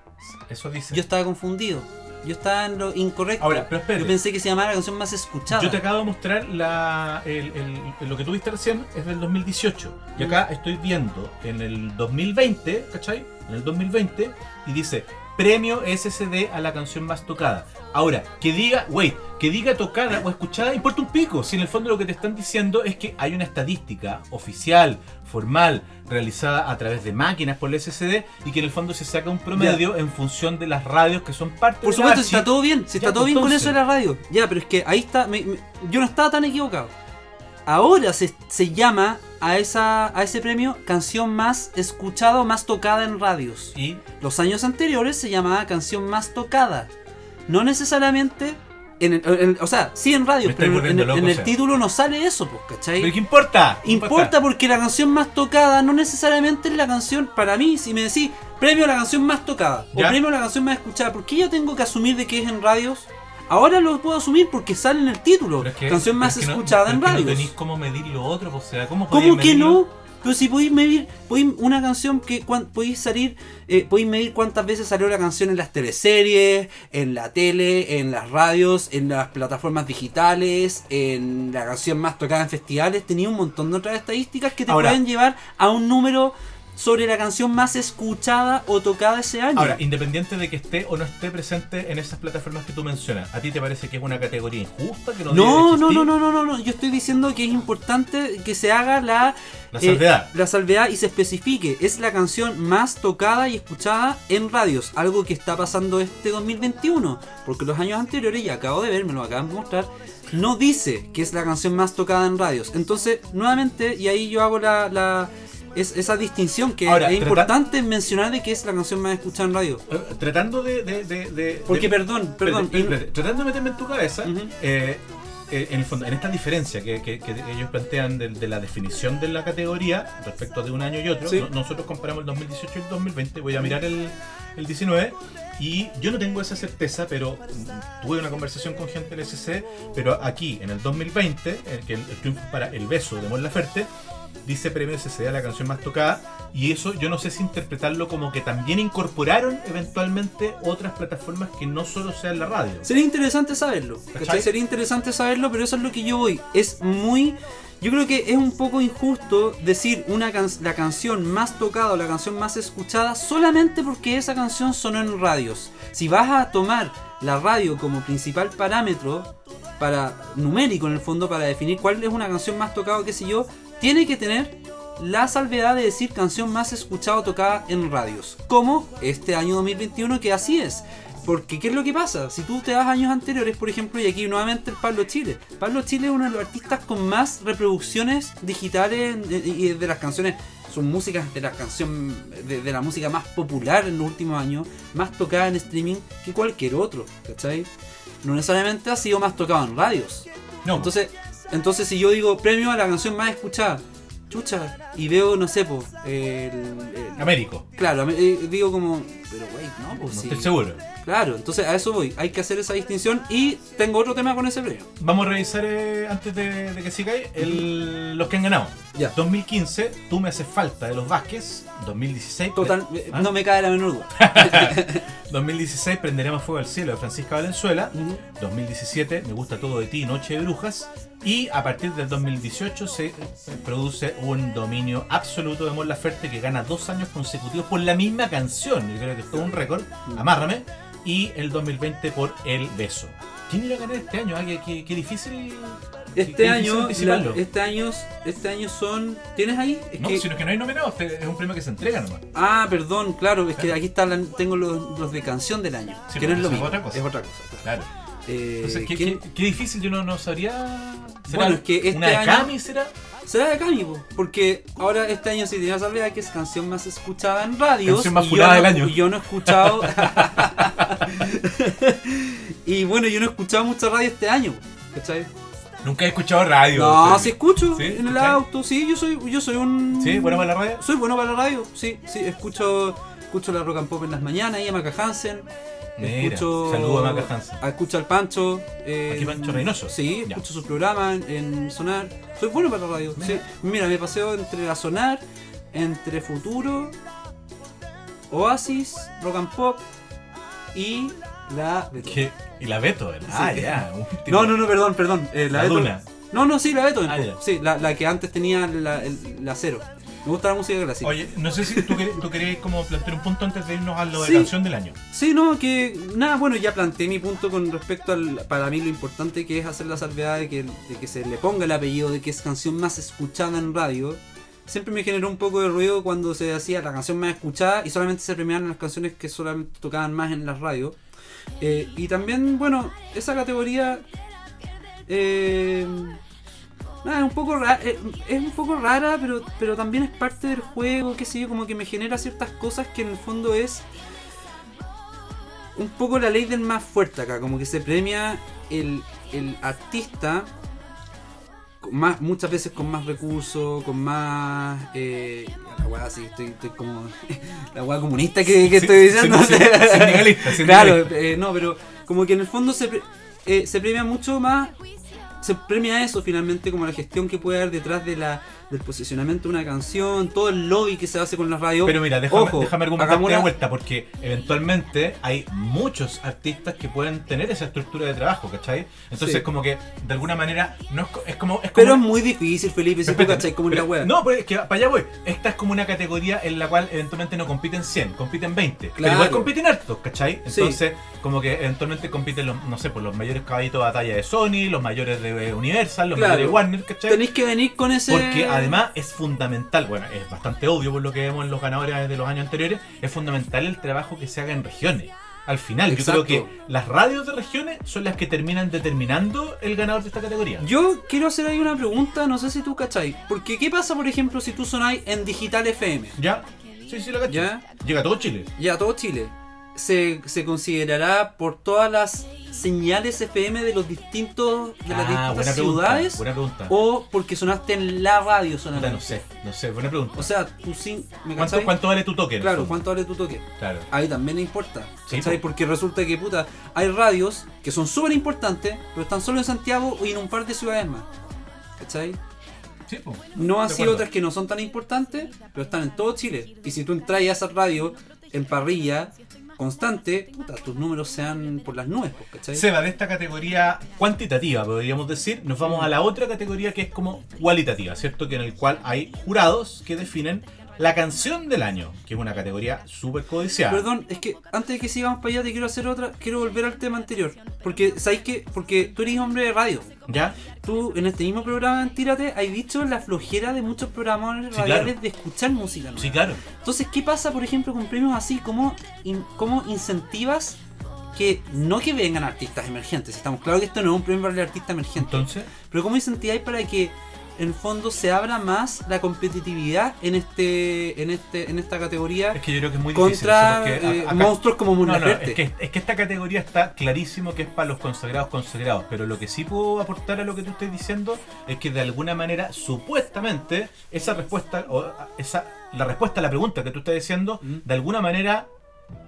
Eso dice. Yo estaba confundido. Yo estaba en lo incorrecto. Ahora, pero espérate. Yo pensé que se llamaba la canción más escuchada. Yo te acabo de mostrar la, el- el- lo que tuviste recién, es del 2018. Y acá estoy viendo en el 2020, ¿cachai? En el 2020, y dice premio SSD a la canción más tocada. Ahora, que diga, wait, que diga tocada o escuchada importa un pico. Si en el fondo lo que te están diciendo es que hay una estadística oficial, formal, realizada a través de máquinas por el SSD y que en el fondo se saca un promedio en función de las radios que son parte Por de supuesto, la si está todo bien, si Ya, está todo pues, bien con eso de la radio. Ya, pero es que ahí está, me- me- yo no estaba tan equivocado. Ahora se, se llama a, esa, a ese premio canción más escuchada o más tocada en radios. Y Los años anteriores se llamaba canción más tocada. No necesariamente. En o sea, sí en estáis pero en, el- loco, título no sale eso, pues, ¿cachai? ¿Pero qué importa? ¿Qué Importa porque la canción más tocada no necesariamente es la canción. Para mí, si me decís premio a la canción más tocada Ya. o premio a la canción más escuchada, ¿por qué yo tengo que asumir de que es en radios? Ahora lo puedo asumir porque sale en el título. Pero es que- canción más es que escuchada en radios. No tenéis cómo medir lo otro, pues, o sea, ¿cómo ¿Cómo que medirlo? no? Pero si podéis medir, podéis una canción que podéis salir, eh, podéis medir cuántas veces salió la canción en las teleseries, en la tele, en las radios, en las plataformas digitales, en la canción más tocada en festivales, tenía un montón de otras estadísticas que te Ahora- pueden llevar a un número sobre la canción más escuchada o tocada ese año. Ahora, independiente de que esté o no esté presente en esas plataformas que tú mencionas, ¿a ti te parece que es una categoría injusta? Que no, no, no, no, no, no, no, no. Yo estoy diciendo que es importante que se haga la La eh, salvedad. la salvedad y se especifique. Es la canción más tocada y escuchada en radios. Algo que está pasando este 2021. Porque los años anteriores, y acabo de ver, me lo acaban de mostrar, no dice que es la canción más tocada en radios. Entonces, nuevamente, y ahí yo hago la. la- es, esa distinción que Ahora, es importante mencionar de que es la canción más escuchada en radio. Eh, Tratando de. de, de, de- Porque, perdón, perdón. espérate, espérate, tratando de meterme en tu cabeza, Ujú. eh, eh, en el fondo, en esta diferencia que, que- que ellos plantean de, de la definición de la categoría respecto de un año y otro, Sí. no- nosotros comparamos el 2018 y el 2020, voy a mirar el, el 19 y yo no tengo esa certeza, pero mm, tuve una conversación con gente del SC, pero aquí en el 2020, eh, que el, el triunfo para El Beso de Mon Laferte, dice premio SC a la canción más tocada y eso yo no sé si interpretarlo como que también incorporaron eventualmente otras plataformas que no solo sean la radio. Sería interesante saberlo. Sería interesante saberlo, pero eso es lo que yo voy. Es muy. Yo creo que es un poco injusto decir una can- la canción más tocada o la canción más escuchada solamente porque esa canción sonó en radios. Si vas a tomar la radio como principal parámetro para numérico en el fondo para definir cuál es una canción más tocada o qué sé yo, tiene que tener la salvedad de decir canción más escuchada o tocada en radios. Como este año 2021 que así es. Porque, ¿qué es lo que pasa? Si tú te vas a años anteriores, por ejemplo, y aquí nuevamente el Pablo Chile. Pablo Chile es uno de los artistas con más reproducciones digitales de- y de, las canciones, sus músicas de la canción, de, de la música más popular en los últimos años, más tocada en streaming que cualquier otro, ¿cachai? No necesariamente ha sido más tocado en radios. No, Entonces, entonces si yo digo premio a la canción más escuchada, chucha, y veo, no sé, po, el, el- Américo, Claro, eh, digo como, pero wey, no, pues no sí. estoy seguro. Claro, entonces a eso voy, hay que hacer esa distinción y tengo otro tema con ese premio. Vamos a revisar eh, antes de, de que sigáis el- los que han ganado. Ya. 2015, Tú me haces falta de los Vázquez. 2016, Total, eh, ¿Ah? no me cae la menor duda. (laughs) 2016, Prenderemos Fuego al Cielo de Francisca Valenzuela. Ujú. 2017, Me gusta todo de ti, Noche de Brujas. Y a partir del 2018 se produce un dominio absoluto de Mon Laferte que gana dos años consecutivos por la misma canción. Yo creo que es todo un récord. Mm. Amárrame. Y el 2020 por El Beso. ¿Quién irá a ganar este año? Ah, qué, qué- qué difícil. Este qué difícil año, la- este año, este año son, ¿tienes ahí? Es No, que- sino que no hay nominados, este es un premio que se entrega nomás. Ah, perdón, claro, es que aquí está la- tengo los, los de canción del año, Sí, que no es lo es mismo, otra cosa. es otra cosa. claro. Claro. Eh, Entonces, ¿qué, ¿quién- qué- qué difícil, yo no, no sabría. ¿Será Bueno, es que este una de año- Cami será? Será de Cami, po, porque ahora este año sí tiene la salvedad que es canción más escuchada en radios. Canción más y yo no- del año. y yo no he escuchado. (laughs) (laughs) y bueno, yo no he escuchado mucha radio este año, ¿cachai? Nunca he escuchado radio. No, sí escucho ¿Sí? en el auto, sí, yo soy, yo soy un. ¿Sí? ¿Bueno para la radio? Soy bueno para la radio, sí, sí, escucho, escucho la rock and pop en las mañanas y a Maca Hansen. Mira, escucho, saludo a Maca Hansen. Escucho al Pancho. eh, Aquí Pancho Reynoso. Sí, Ya. escucho su programa en, en Sonar. Soy bueno para la radio. Mira. sí. Mira, me paseo entre la Sonar, entre Futuro, Oasis, Rock and Pop y la. ¿Qué? Y la Beto, ¿verdad? Sí. Ah, ya. No, no, no, perdón, perdón. eh, la La Beto- Duna. No, no, sí, la Beto. Ah, sí, la, la que antes tenía la, el- la cero. Me gusta la música clásica. Oye, no sé si tú querías como plantear un punto antes de irnos a lo de canción del año. Sí, no, que nada, bueno, ya planteé mi punto con respecto al, para mí lo importante que es hacer la salvedad de que, de que se le ponga el apellido de que es canción más escuchada en radio. Siempre me generó un poco de ruido cuando se decía la canción más escuchada y solamente se premiaban las canciones que solamente tocaban más en las radios. Eh, y también, bueno, esa categoría eh, es un poco rara, es un poco rara, pero, pero también es parte del juego, qué sé yo, como que me genera ciertas cosas que en el fondo es un poco la ley del más fuerte acá, como que se premia el, el artista con más, muchas veces con más recursos, con más... Eh, la weá así, estoy, estoy como... (laughs) la weá comunista que, que Sí, estoy diciendo. sin- sindicalista, (laughs) sindicalista. Claro, eh, no, pero como que en el fondo se, pre- eh, se premia mucho más... Se premia eso finalmente como la gestión que puede haber detrás de la, del posicionamiento de una canción, todo el lobby que se hace con la radio. Pero mira, déjame, Ojo, déjame argumentarte hagamos de una- vuelta, porque eventualmente hay muchos artistas que pueden tener esa estructura de trabajo, ¿cachai? Entonces, Sí. como que de alguna manera no es, es como. Es como Pero es muy difícil, Felipe, si tú cachai como pero- la web. No, pero es que para allá voy. Esta es como una categoría en la cual eventualmente no compiten 100, compiten 20. Pero Claro. igual compiten hartos, ¿cachai? Sí. Entonces, como que eventualmente compiten los, no sé, por los mayores caballitos de batalla de Sony, los mayores de eh, Universal, los Claro. de Warner, ¿cachai? Tenéis que venir con ese. Porque además es fundamental, bueno, es bastante obvio por lo que vemos en los ganadores de los años anteriores, es fundamental el trabajo que se haga en regiones. Al final, Exacto. yo creo que las radios de regiones son las que terminan determinando el ganador de esta categoría. Yo quiero hacer ahí una pregunta, no sé si tú cachai. Porque, ¿qué pasa, por ejemplo, si tú sonáis en Digital FM? ¿Ya? Sí, sí, lo cacho. ¿Ya? Llega a todo Chile. Ya, todo Chile. Se, se considerará por todas las señales FM de los distintos de las Ah, distintas buena pregunta, ciudades Buena pregunta. o porque sonaste en la radio solamente. no sé, no sé, buena pregunta. O sea, tú sin ¿me ¿Cuánto, cuánto vale tu toque? Claro? ¿cuánto vale tu toque? Claro. Ahí también importa. Sí, po. Porque resulta que, puta, hay radios que son súper importantes, pero están solo en Santiago y en un par de ciudades más. ¿Cachai? Sí, po. No así otras que no son tan importantes, pero están en todo Chile. Y si tú entras a esa radio en parrilla constante, puta, tus números sean por las nubes, pues, ¿cachai? Seba, de esta categoría cuantitativa, podríamos decir, nos vamos a la otra categoría que es como cualitativa, ¿cierto? Que en el cual hay jurados que definen la canción del año, que es una categoría súper codiciada. Perdón, es que antes de que sigamos para allá te quiero hacer otra, quiero volver al tema anterior. Porque, ¿sabéis que Porque tú eres hombre de radio. ¿Ya? Tú en este mismo programa Tírate has dicho la flojera de muchos programadores Sí, radiales claro. de escuchar música nueva. Sí, claro. Entonces, ¿qué pasa, por ejemplo, con premios así? ¿Cómo, in- cómo incentivas que no que vengan artistas emergentes? Estamos claros que esto no es un premio para el artista emergente. Entonces, Pero ¿cómo incentiváis para que en el fondo se abra más la competitividad en este en este en esta categoría es que yo creo que es muy difícil. contra eso, porque eh, acá- monstruos como Mon No, no, Laferte? es que, es que esta categoría está clarísimo que es para los consagrados consagrados, pero lo que sí puedo aportar a lo que tú estás diciendo es que de alguna manera, supuestamente, esa respuesta, o esa, la respuesta a la pregunta que tú estás diciendo, Mm. de alguna manera,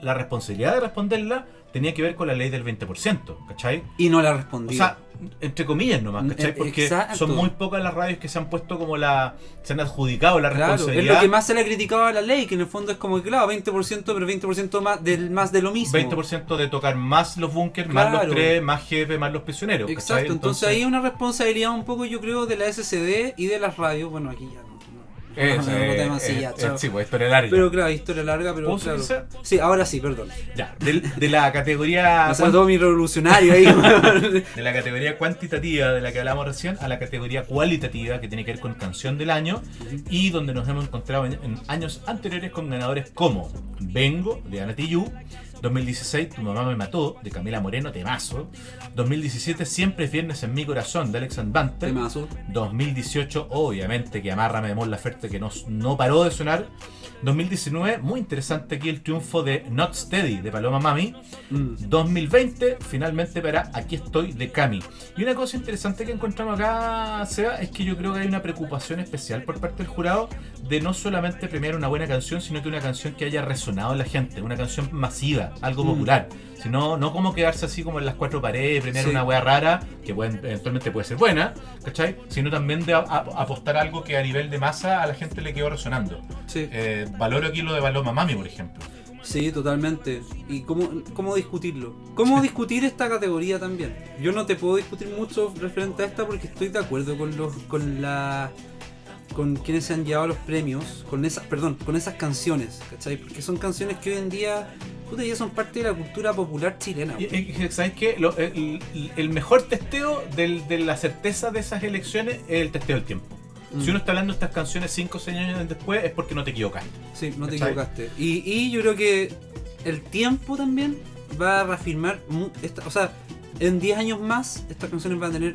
la responsabilidad de responderla tenía que ver con la ley del 20%, ¿cachai? Y no la O respondí. sea, entre comillas nomás, ¿cachai? Eh, Porque exacto. son muy pocas las radios que se han puesto como la. se han adjudicado la Claro, es responsabilidad. lo que más se le ha criticado a la ley, que en el fondo es como que, claro, 20%, pero 20% más, del, más de lo mismo. 20% de tocar más los bunkers, más Claro. los tres, más jefe, más los prisioneros. Exacto, ¿cachai? entonces, ahí hay una responsabilidad un poco, yo creo, de la SCD y de las radios. Bueno, aquí ya no. Es, no, eh, eh, eh, sí, pues historia larga. Pero claro, historia larga, pero. Sí, ahora sí, perdón. Ya, de, la categoría (laughs) O sea, todo mi revolucionario ahí. de la categoría cuantitativa de la que hablamos recién a la categoría cualitativa que tiene que ver con canción del año y donde nos hemos encontrado en, en años anteriores con ganadores como Vengo de Ana Tijoux, 2016 Tu mamá me mató de Camila Moreno, temazo, 2017 Siempre es viernes en mi corazón de Alex Banter, Temazo. 2018, obviamente, que Amárrame de Mon Laferte, que no, no paró de sonar. 2019, muy interesante aquí el triunfo de Not Steady de Paloma Mami. Mm. 2020, finalmente para Aquí estoy de Cami. Y una cosa interesante que encontramos acá, Seba, es que yo creo que hay una preocupación especial por parte del jurado de no solamente premiar una buena canción, sino que una canción que haya resonado en la gente, una canción masiva, algo Mm. Sino, no como quedarse así como en las cuatro paredes, premiar Sí. una wea rara, que eventualmente puede ser buena, ¿cachai? Sino también de a- a- apostar algo que a nivel de masa a la gente le quedó resonando. Sí. Eh, valoro aquí lo de Paloma Mami, por ejemplo. Sí, totalmente. ¿Y cómo, cómo discutirlo? ¿Cómo (laughs) discutir esta categoría también? Yo no te puedo discutir mucho referente a esta porque estoy de acuerdo con los con la con quienes se han llevado los premios, con esas, perdón, con esas canciones, ¿cachai? Porque son canciones que hoy en día, puta, ya son parte de la cultura popular chilena. Y- ¿Sabes qué? Lo- el, el mejor testeo del- de la certeza de esas elecciones es el testeo del tiempo. Mm. Si uno está hablando de estas canciones 5 o 6 años después es porque no te equivocaste. Sí, no te ¿Cachai? equivocaste. Y, y yo creo que el tiempo también va a reafirmar, esta, o sea, en 10 años más estas canciones van a tener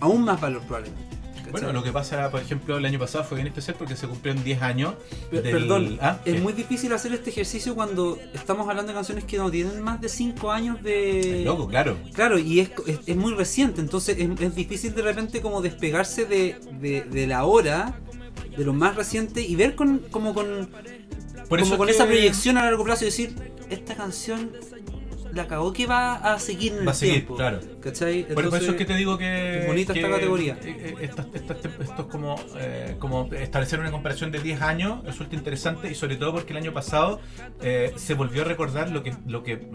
aún más valor probablemente. ¿Cachai? Bueno, lo que pasa, por ejemplo, el año pasado fue bien especial porque se cumplieron 10 años. Del- Perdón, Ah, es ¿qué? muy difícil hacer este ejercicio cuando estamos hablando de canciones que no tienen más de 5 años de... Loco, claro. Claro, y es, es, es muy reciente, entonces es, es difícil de repente como despegarse de, de, de la hora, de lo más reciente, y ver con, como con, Por como con es esa proyección a largo plazo y decir, esta canción la cagó que va a seguir en Va a el seguir, tiempo. claro. ¿Cachai? Por, por eso es que te digo que. es bonita esta categoría. eh, eh, Esto, esto- esto- esto es como, eh, como establecer una comparación de 10 años resulta interesante y sobre todo porque el año pasado eh, se volvió a recordar lo que, lo que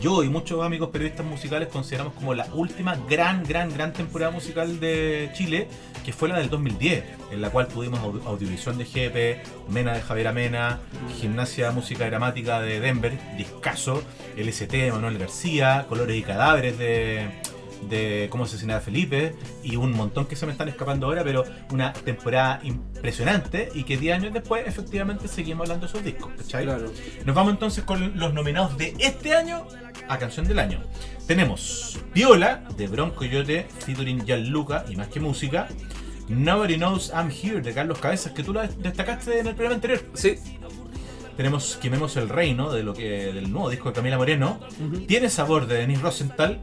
yo y muchos amigos periodistas musicales consideramos como la última gran, gran, gran temporada musical de Chile, que fue la del 2010, en la cual tuvimos Audi- Audiovisión de GP, Mena de Javier Amena, Gimnasia Música Dramática de Denver, Discaso, LST de Manuel García, Colores y Cadáveres de, de Cómo asesinar a Felipe y un montón que se me están escapando ahora, pero una temporada impresionante y que 10 años después efectivamente seguimos hablando de esos discos, ¿cachai? Claro. Nos vamos entonces con los nominados de este año a Canción del Año. Tenemos Viola de Bronco Coyote, featuring Gianluca y más que música. Nobody Knows I'm Here de Carlos Cabezas, que tú la destacaste en el programa anterior. Sí. Tenemos Quememos el Reino de lo que, del nuevo disco de Camila Moreno. Tiene sabor de Denis Rosenthal.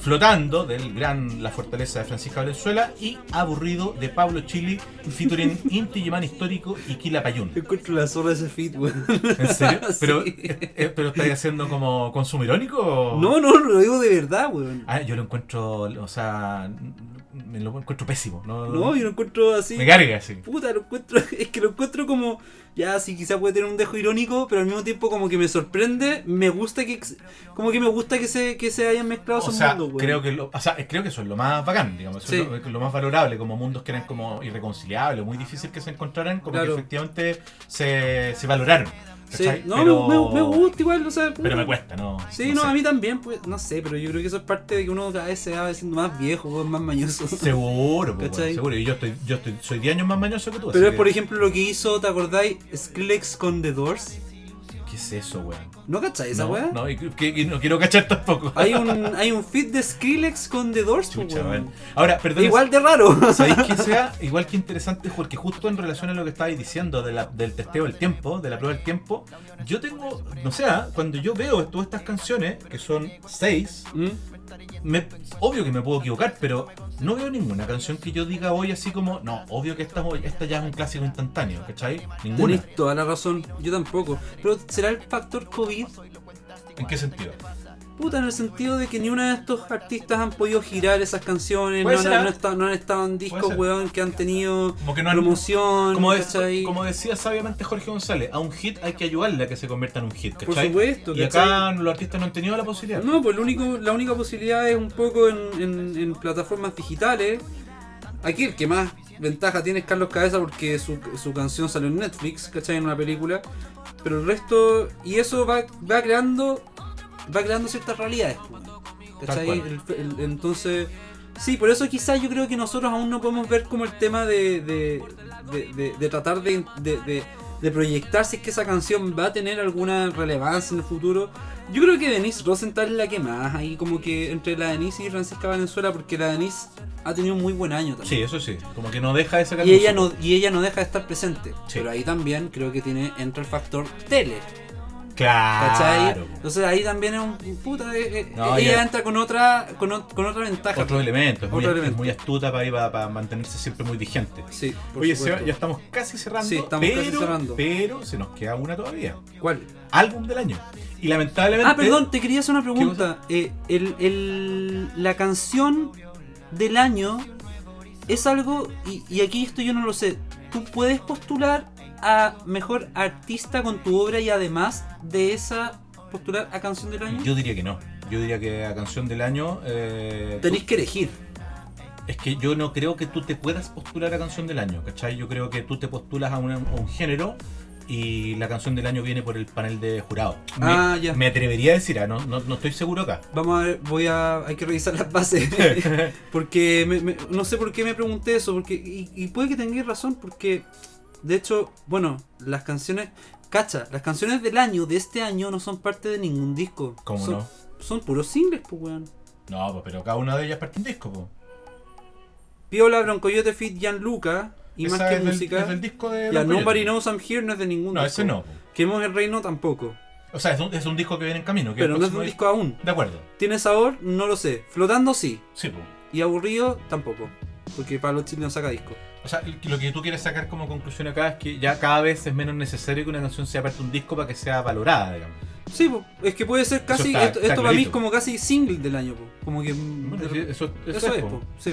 Flotando del gran La Fortaleza de Francisca Valenzuela. Y Aburrido de Pablo Chili, featuring (laughs) Inti Yemán Histórico y Kila Payún. Encuentro la zorra de ese fit, weón. ¿En serio? (laughs) ¿Pero, Sí. eh, ¿pero estáis haciendo como consumo irónico? o- No, no, lo digo de verdad, weón. Ah, yo lo encuentro, o sea, me lo encuentro pésimo. No, No, yo lo encuentro así. Me carga, sí. Puta, lo encuentro, (laughs) es que lo encuentro como, ya sí, quizá puede tener un dejo irónico, pero al mismo tiempo como que me sorprende, me gusta que, como que me gusta que se, que se hayan mezclado O esos sea, mundos, creo que, lo, o sea, creo que eso es lo más bacán, digamos, eso Sí. es lo, lo más valorable, como mundos que eran como irreconciliables, muy difícil que se encontraran, como Claro. que efectivamente se, se valoraron. No, pero, me, me- gusta igual, o sea. Pero me cuesta, ¿no? Sí, no, sé. a mí también, pues, no sé, pero yo creo que eso es parte de que uno cada vez se va siendo más viejo, más mañoso. (laughs) Seguro, pues, seguro. Y yo estoy, yo estoy, soy 10 años más mañoso que tú. Pero es que- por ejemplo lo que hizo, ¿te acordáis? Skrillex con The Doors. ¿Qué es eso, weón? ¿No cacháis esa no, weá? No, y que- que no quiero cachar tampoco. Hay un, (laughs) hay un feed de Skrillex con The Doors, pues, Chucha, weón. Ahora, perdón. Igual de raro. (laughs) ¿Sabéis que sea igual que interesante? Porque justo en relación a lo que estabais diciendo de la- del testeo del tiempo, de la prueba del tiempo, yo tengo, no sé, ¿ah? cuando yo veo todas estas canciones, que son seis, ¿Mm? Me, obvio que me puedo equivocar, pero no veo ninguna canción que yo diga hoy así como, no, obvio que esta, esta ya es un clásico instantáneo, ¿cachai? Ninguna. Tenés toda la razón, yo tampoco. Pero ¿será el factor COVID? ¿En qué sentido? En el sentido de que ni uno de estos artistas han podido girar esas canciones, no han, estado- no han estado en discos, weón, que han tenido Como que no han- promoción, Como, como decía sabiamente Jorge González, a un hit hay que ayudarle a que se convierta en un hit, ¿cachai? Por supuesto, Y ¿cachai? acá los artistas no han tenido la posibilidad. No, pues lo único, la única posibilidad es un poco en, en- en plataformas digitales. Aquí el que más ventaja tiene es Carlos Cabeza porque su, su canción salió en Netflix, ¿cachai? En una película. Pero el resto. Y eso va, va creando. Va creando ciertas realidades. ¿Cachai? El- el- entonces. Sí, por eso quizás yo creo que nosotros aún no podemos ver como el tema de, de, de- de- de tratar de, de, proyectar si es que esa canción va a tener alguna relevancia en el futuro. Yo creo que Denise Rosenthal es la que más, ahí como que entre la Denise y Francisca Valenzuela, porque la Denise ha tenido un muy buen año también. Sí, eso sí, como que no deja de sacar Y ella, no, y ella no deja de estar presente. Sí. Pero ahí también creo que tiene entra el factor tele. ¿Cachai? Claro. Entonces ahí también es un puta. eh, eh, No, ella ya- entra con otra, con, o- con otra ventaja. Otro elemento, es muy, es astuta para, ir- para, para mantenerse siempre muy vigente. Sí, por Oye. Seba, ya estamos casi cerrando, Sí, estamos pero, casi cerrando. pero se nos queda una todavía. ¿Cuál? Álbum del año. Y lamentablemente... Ah, perdón, te quería hacer una pregunta. Eh, el, el- la canción del año es algo, y, y aquí esto yo no lo sé, tú puedes postular a mejor artista con tu obra y además de esa postular a canción del año. Yo diría que no. Yo diría que a canción del año... Eh, Tenéis que elegir. es que yo no creo que tú te puedas postular a canción del año, ¿cachai? Yo creo que tú te postulas a, una- a un género y la canción del año viene por el panel de jurado. Me, Ah, ya. me atrevería a decir, ah, no, no, no estoy seguro acá. Vamos a ver, voy a. Hay que revisar las bases. (laughs) porque me- me- no sé por qué me pregunté eso. Porque, y, y puede que tengáis razón, porque de hecho, bueno, las canciones. Cacha, las canciones del año, de este año, no son parte de ningún disco. ¿Cómo son, no? Son puros singles, pues, weón. No, pues, pero cada una de ellas parte un disco, pues. Piola, Broncoyote Fit, Gianluca. Y Esa más que es del- música. es del disco de. Ya, Nobody. Knows I'm Here no es de ningún No, disco. ese no. po. Quememos el Reino tampoco. O sea, es un, es un disco que viene en camino. Que Pero no es de un disco aún. De acuerdo. ¿Tiene sabor? No lo sé. Flotando sí. Sí, pues. Y aburrido tampoco. Porque Pablo Chile no saca disco. O sea, lo que tú quieres sacar como conclusión acá es que ya cada vez es menos necesario que una canción sea parte de un disco para que sea valorada, digamos. Sí, es que puede ser casi. está- esto está esto para mí es como casi single del año, po. Como que. Bueno, eso, eso eso, es, po. po. Sí.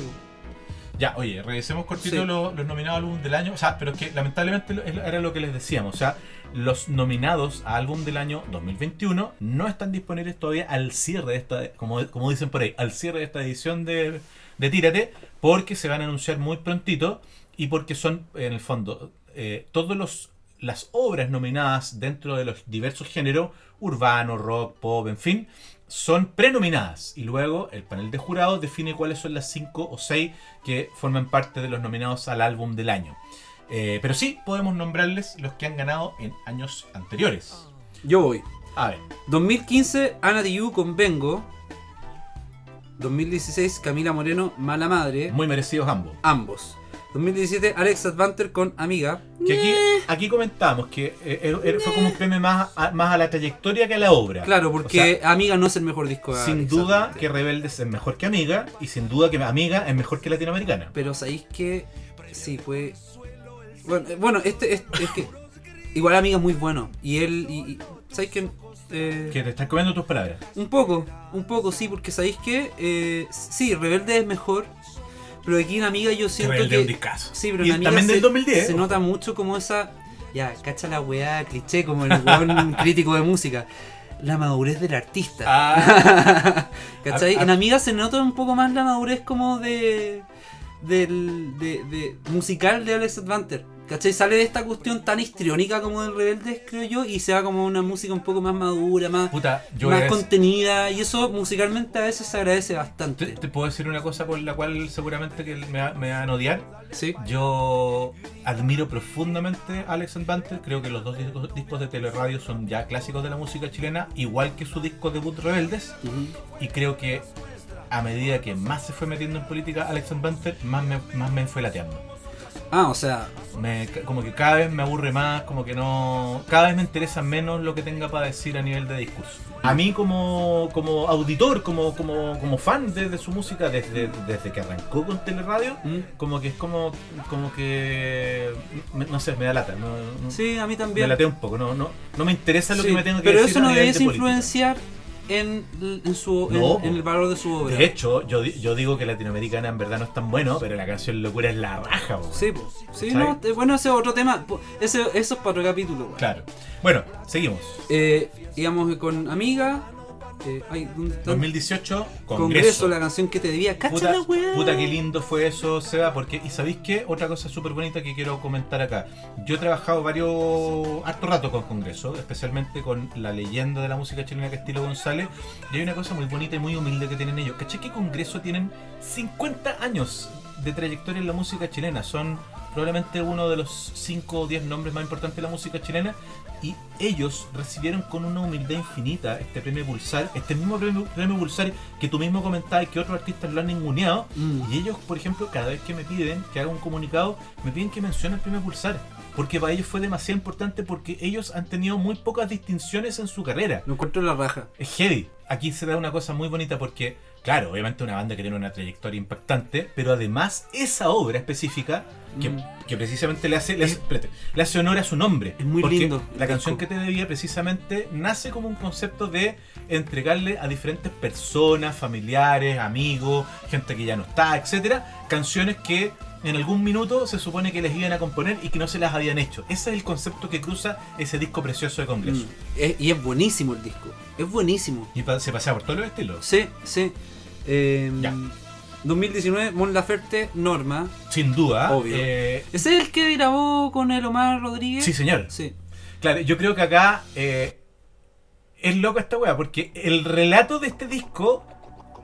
Ya, oye, revisemos cortito Sí. los, los nominados al álbum del año. O sea, pero es que lamentablemente era lo que les decíamos. O sea, los nominados a álbum del año 2021 no están disponibles todavía al cierre de esta, como, como dicen por ahí, al cierre de esta edición de, de Tírate, porque se van a anunciar muy prontito y porque son, en el fondo, eh, todos los las obras nominadas dentro de los diversos géneros, urbano, rock, pop, en fin, son prenominadas y luego el panel de jurados define cuáles son las 5 o 6 que forman parte de los nominados al álbum del año. Eh, pero sí podemos nombrarles los que han ganado en años anteriores. Yo voy. A ver, 2015, Ana Diu con Vengo. 2016, Camila Moreno, Mala Madre. muy merecidos ambos. Ambos. 2017, Alex Advanter con Amiga. Que aquí, aquí comentamos que eh, era- era- fue como un premio más a, más a la trayectoria que a la obra. Claro, O porque sea, Amiga no es el mejor disco de sin Alex duda Advanter. que Rebeldes es mejor que Amiga y sin duda que Amiga es mejor que Latinoamericana. Pero sabéis que. Sí, fue. Bueno, eh, bueno este, este- es que. Igual Amiga es muy bueno. Y él. Y, y- ¿Sabéis que.? Eh, Que te estás comiendo tus palabras. Un poco, un poco, sí, porque sabéis que. eh, sí, Rebelde es mejor. Pero aquí en Amiga yo siento Rebelde que. es un discazo. Sí, pero Y en Amiga también se, del 2010. se ojo. nota mucho como esa. Ya, cacha la weá, cliché, como el buen (laughs) crítico de música. La madurez del artista. Ah, (laughs) ¿Cachai? a- a- En Amiga se nota un poco más la madurez como de. del. de, de- musical de Alex Advanter. ¿Cachai? Sale de esta cuestión tan histriónica como del Rebeldes, creo yo, y se va como una música un poco más madura, más, puta, yo contenida, y eso musicalmente a veces se agradece te, bastante. te puedo decir una cosa por la cual seguramente que me, va- me van a odiar. Sí. Yo admiro profundamente a Alex Banter. Creo que los dos discos, discos de Teleradio son ya clásicos de la música chilena, igual que su disco debut Rebeldes. Ujú. Y creo que a medida que más se fue metiendo en política Alex Banter, más me, más me fue lateando. Ah, o sea, Me- como que cada vez me aburre más, como que no. Cada vez me interesa menos lo que tenga para decir a nivel de discurso. A mí, como, como auditor, como, como, como fan de, de su música, desde, desde que arrancó con Teleradio, ¿Mm? como que es como, como que. me- no sé, me da lata. No, no- sí, a mí me también. latea un poco. No, no, no me interesa lo Sí, que me tenga que pero decir. eso a no nivel de debiese política. En, en su en- No, en, el valor de su obra. De hecho, yo, yo digo que Latinoamericana en verdad no es tan bueno, pero la canción Locura es la raja. Sí, po. sí, no, eh, bueno, ese es otro tema. Ese, eso es para otro capítulo. Claro. Bueno, seguimos. Eh, íbamos con Amiga. Eh, ay, ¿dónde está? 2018, Congreso. Congreso. la canción que te debía. Cacha Puta, la weá. puta, qué lindo fue eso, Seba, porque, y sabéis qué, otra cosa súper bonita que quiero comentar acá. Yo he trabajado varios, harto rato con Congreso, especialmente con la leyenda de la música chilena Castillo González, y hay una cosa muy bonita y muy humilde que tienen ellos. ¿Caché que Congreso tienen 50 años de trayectoria en la música chilena? Son probablemente uno de los 5 o 10 nombres más importantes de la música chilena, y ellos recibieron con una humildad infinita este premio Pulsar, este mismo premio, premio Pulsar que tú mismo comentabas que otros artistas lo han ninguneado, Mm. y ellos, por ejemplo, cada vez que me piden que haga un comunicado, me piden que mencione el premio Pulsar. Porque para ellos fue demasiado importante porque ellos han tenido muy pocas distinciones en su carrera. Lo encuentro en la raja. Es heavy. Aquí se da una cosa muy bonita porque, claro, obviamente una banda que tiene una trayectoria impactante, pero además esa obra específica que, Mm. que precisamente le hace, le, hace, espérate, le hace honor a su nombre. Es muy Porque lindo. La canción que te debía precisamente nace como un concepto de entregarle a diferentes personas, familiares, amigos, gente que ya no está, etcétera, canciones que en algún minuto se supone que les iban a componer y que no se las habían hecho. Ese es el concepto que cruza ese disco precioso de Congreso. Mm. Es- y es buenísimo el disco. Es buenísimo. Y se pasea por todos los estilos. Sí, sí. Eh, Ya. 2019, Mon Laferte, Norma. Sin duda. Obvio. eh, ¿Ese es el que grabó con el Omar Rodríguez? sí, señor. Sí. Claro, yo creo que acá eh, es loco esta weá, porque el relato de este disco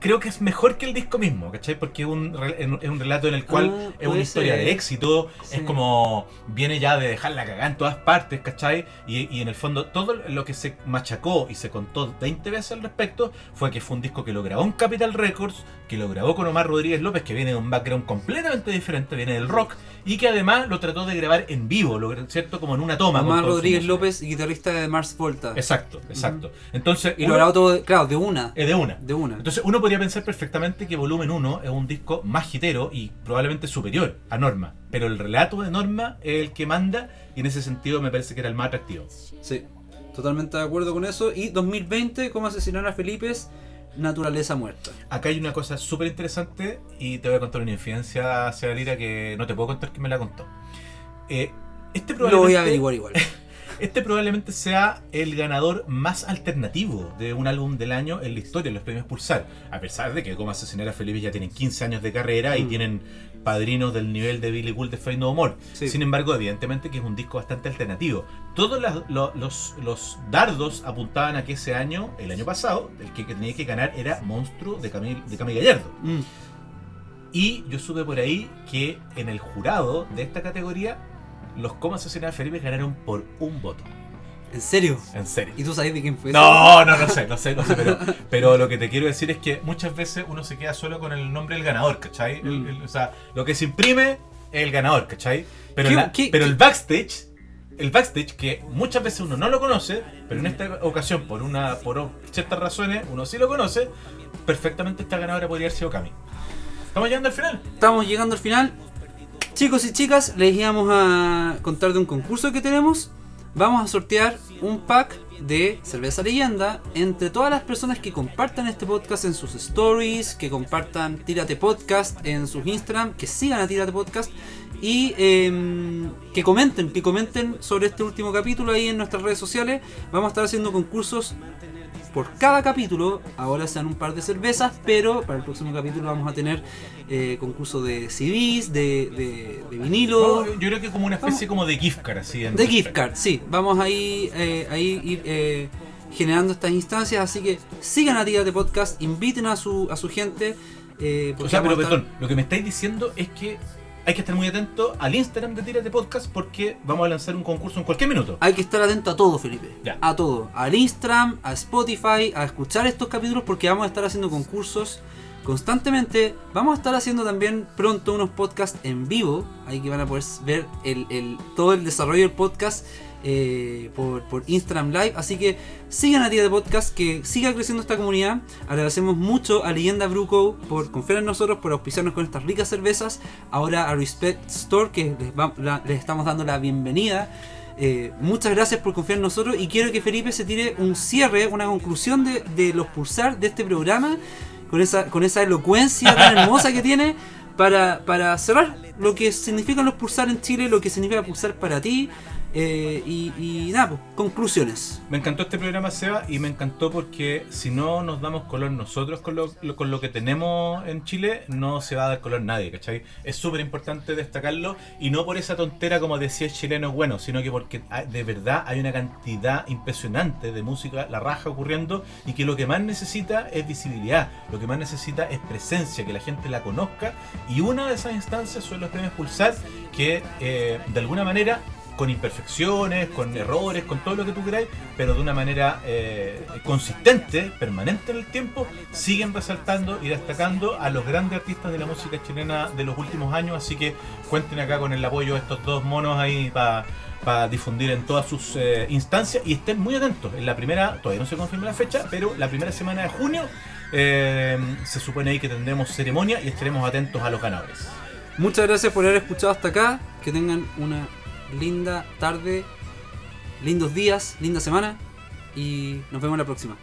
creo que es mejor que el disco mismo, ¿cachai? Porque es un, es un relato en el cual Ah, es una historia ser. de éxito, Sí. es como viene ya de dejar la cagada en todas partes, ¿cachai? Y, y en el fondo todo lo que se machacó y se contó 20 veces al respecto fue que fue un disco que lo grabó en Capital Records, que lo grabó con Omar Rodríguez López, que viene de un background completamente diferente, viene del rock, y que además lo trató de grabar en vivo, lo, ¿cierto? Como en una toma. Omar Rodríguez. López, guitarrista de Mars Volta. Exacto, exacto. Entonces, Y lo grabó todo, claro, de una. es de una. De una. Entonces uno podría pensar perfectamente que Volumen 1 es un disco más hitero y probablemente superior a Norma. Pero el relato de Norma es el que manda y en ese sentido me parece que era el más atractivo. Sí, totalmente de acuerdo con eso. Y 2020, ¿Cómo asesinar a Felipe? Naturaleza muerta. Acá hay una cosa súper interesante y te voy a contar una infidencia hacia Lira que no te puedo contar que me la contó. Eh, este Lo voy a probablemente- averiguar igual. (laughs) Este probablemente sea el ganador más alternativo de un álbum del año en la historia, en los premios Pulsar. A pesar de que como asesinar a Felipe ya tienen 15 años de carrera y Mm. tienen padrinos del nivel de Billy Gould de Fade No More. Sí. Sin embargo, evidentemente que es un disco bastante alternativo. Todos los, los dardos apuntaban a que ese año, el año pasado, el que, tenía que ganar era Monstruo de Camil, de Gallardo. Mm. Y yo supe por ahí que en el jurado de esta categoría, los Cómo asesinar a Felipe ganaron por un voto. ¿En serio? En serio. ¿Y tú sabes de quién fue? No, no, no sé, no sé, no sé, pero, (laughs) pero lo que te quiero decir es que muchas veces uno se queda solo con el nombre del ganador, ¿cachai? El- Mm. el- o sea, lo que se imprime es el ganador, ¿cachai? Pero, ¿Qué- la- qué- pero qué- el backstage, el backstage que muchas veces uno no lo conoce, pero en esta ocasión, por una por ciertas razones, uno sí lo conoce, perfectamente esta ganadora podría haber sido Cami. Estamos llegando al final. Estamos llegando al final. Chicos y chicas, les íbamos a contar de un concurso que tenemos. Vamos a sortear un pack de cerveza leyenda entre todas las personas que compartan este podcast en sus stories, que compartan Tírate Podcast en sus Instagram, que sigan a Tírate Podcast y em, que comenten, que comenten sobre este último capítulo ahí en nuestras redes sociales. Vamos a estar haciendo concursos por cada capítulo. Ahora sean un par de cervezas, pero para el próximo capítulo vamos a tener eh, concurso de CDs, de, de, de vinilo. Yo creo que como una especie como de gift card, así. en De gift card, sí. Vamos ahí, eh, ahí ir eh, generando estas instancias. Así que sigan a Tírate Podcast, inviten a su, a su gente. eh, O sea, pero estar- perdón, lo que me estáis diciendo es que hay que estar muy atento al Instagram de Tírate Podcast porque vamos a lanzar un concurso en cualquier minuto. Hay que estar atento a todo, Felipe. Ya. A todo. Al Instagram, a Spotify, a escuchar estos capítulos porque vamos a estar haciendo concursos constantemente. Vamos a estar haciendo también pronto unos podcasts en vivo. Ahí que van a poder ver el, el- todo el desarrollo del podcast eh, por, por Instagram Live. Así que sigan a Tía de Podcast, que siga creciendo esta comunidad. Agradecemos mucho a Leyenda Bruco por confiar en nosotros, por auspiciarnos con estas ricas cervezas. Ahora a Respect Store, que les, va- la- les estamos dando la bienvenida. Eh, muchas gracias por confiar en nosotros y quiero que Felipe se tire un cierre, una conclusión de, de los pulsar de este programa con esa, con esa elocuencia tan (laughs) hermosa que tiene para, para cerrar lo que significan los pulsar en Chile, lo que significa pulsar para ti eh, y, y nada, pues, conclusiones. Me encantó este programa, Seba, y me encantó porque si no nos damos color nosotros con lo, con lo que tenemos en Chile, no se va a dar color nadie, ¿cachai? Es súper importante destacarlo, y no por esa tontera como decía el chileno bueno, sino que porque de verdad hay una cantidad impresionante de música, la raja ocurriendo, y que lo que más necesita es visibilidad, lo que más necesita es presencia, que la gente la conozca, y una de esas instancias son los premios Pulsar, que eh, de alguna manera con imperfecciones, con errores, con todo lo que tú queráis, pero de una manera eh, consistente, permanente en el tiempo, siguen resaltando y destacando a los grandes artistas de la música chilena de los últimos años, así que cuenten acá con el apoyo de estos dos monos ahí para difundir en todas sus eh, instancias y estén muy atentos. En la primera, todavía no se confirma la fecha, pero la primera semana de junio eh, se supone ahí que tendremos ceremonia y estaremos atentos a los ganadores. Muchas gracias por haber escuchado hasta acá, que tengan una linda tarde, lindos días, linda semana y nos vemos la próxima.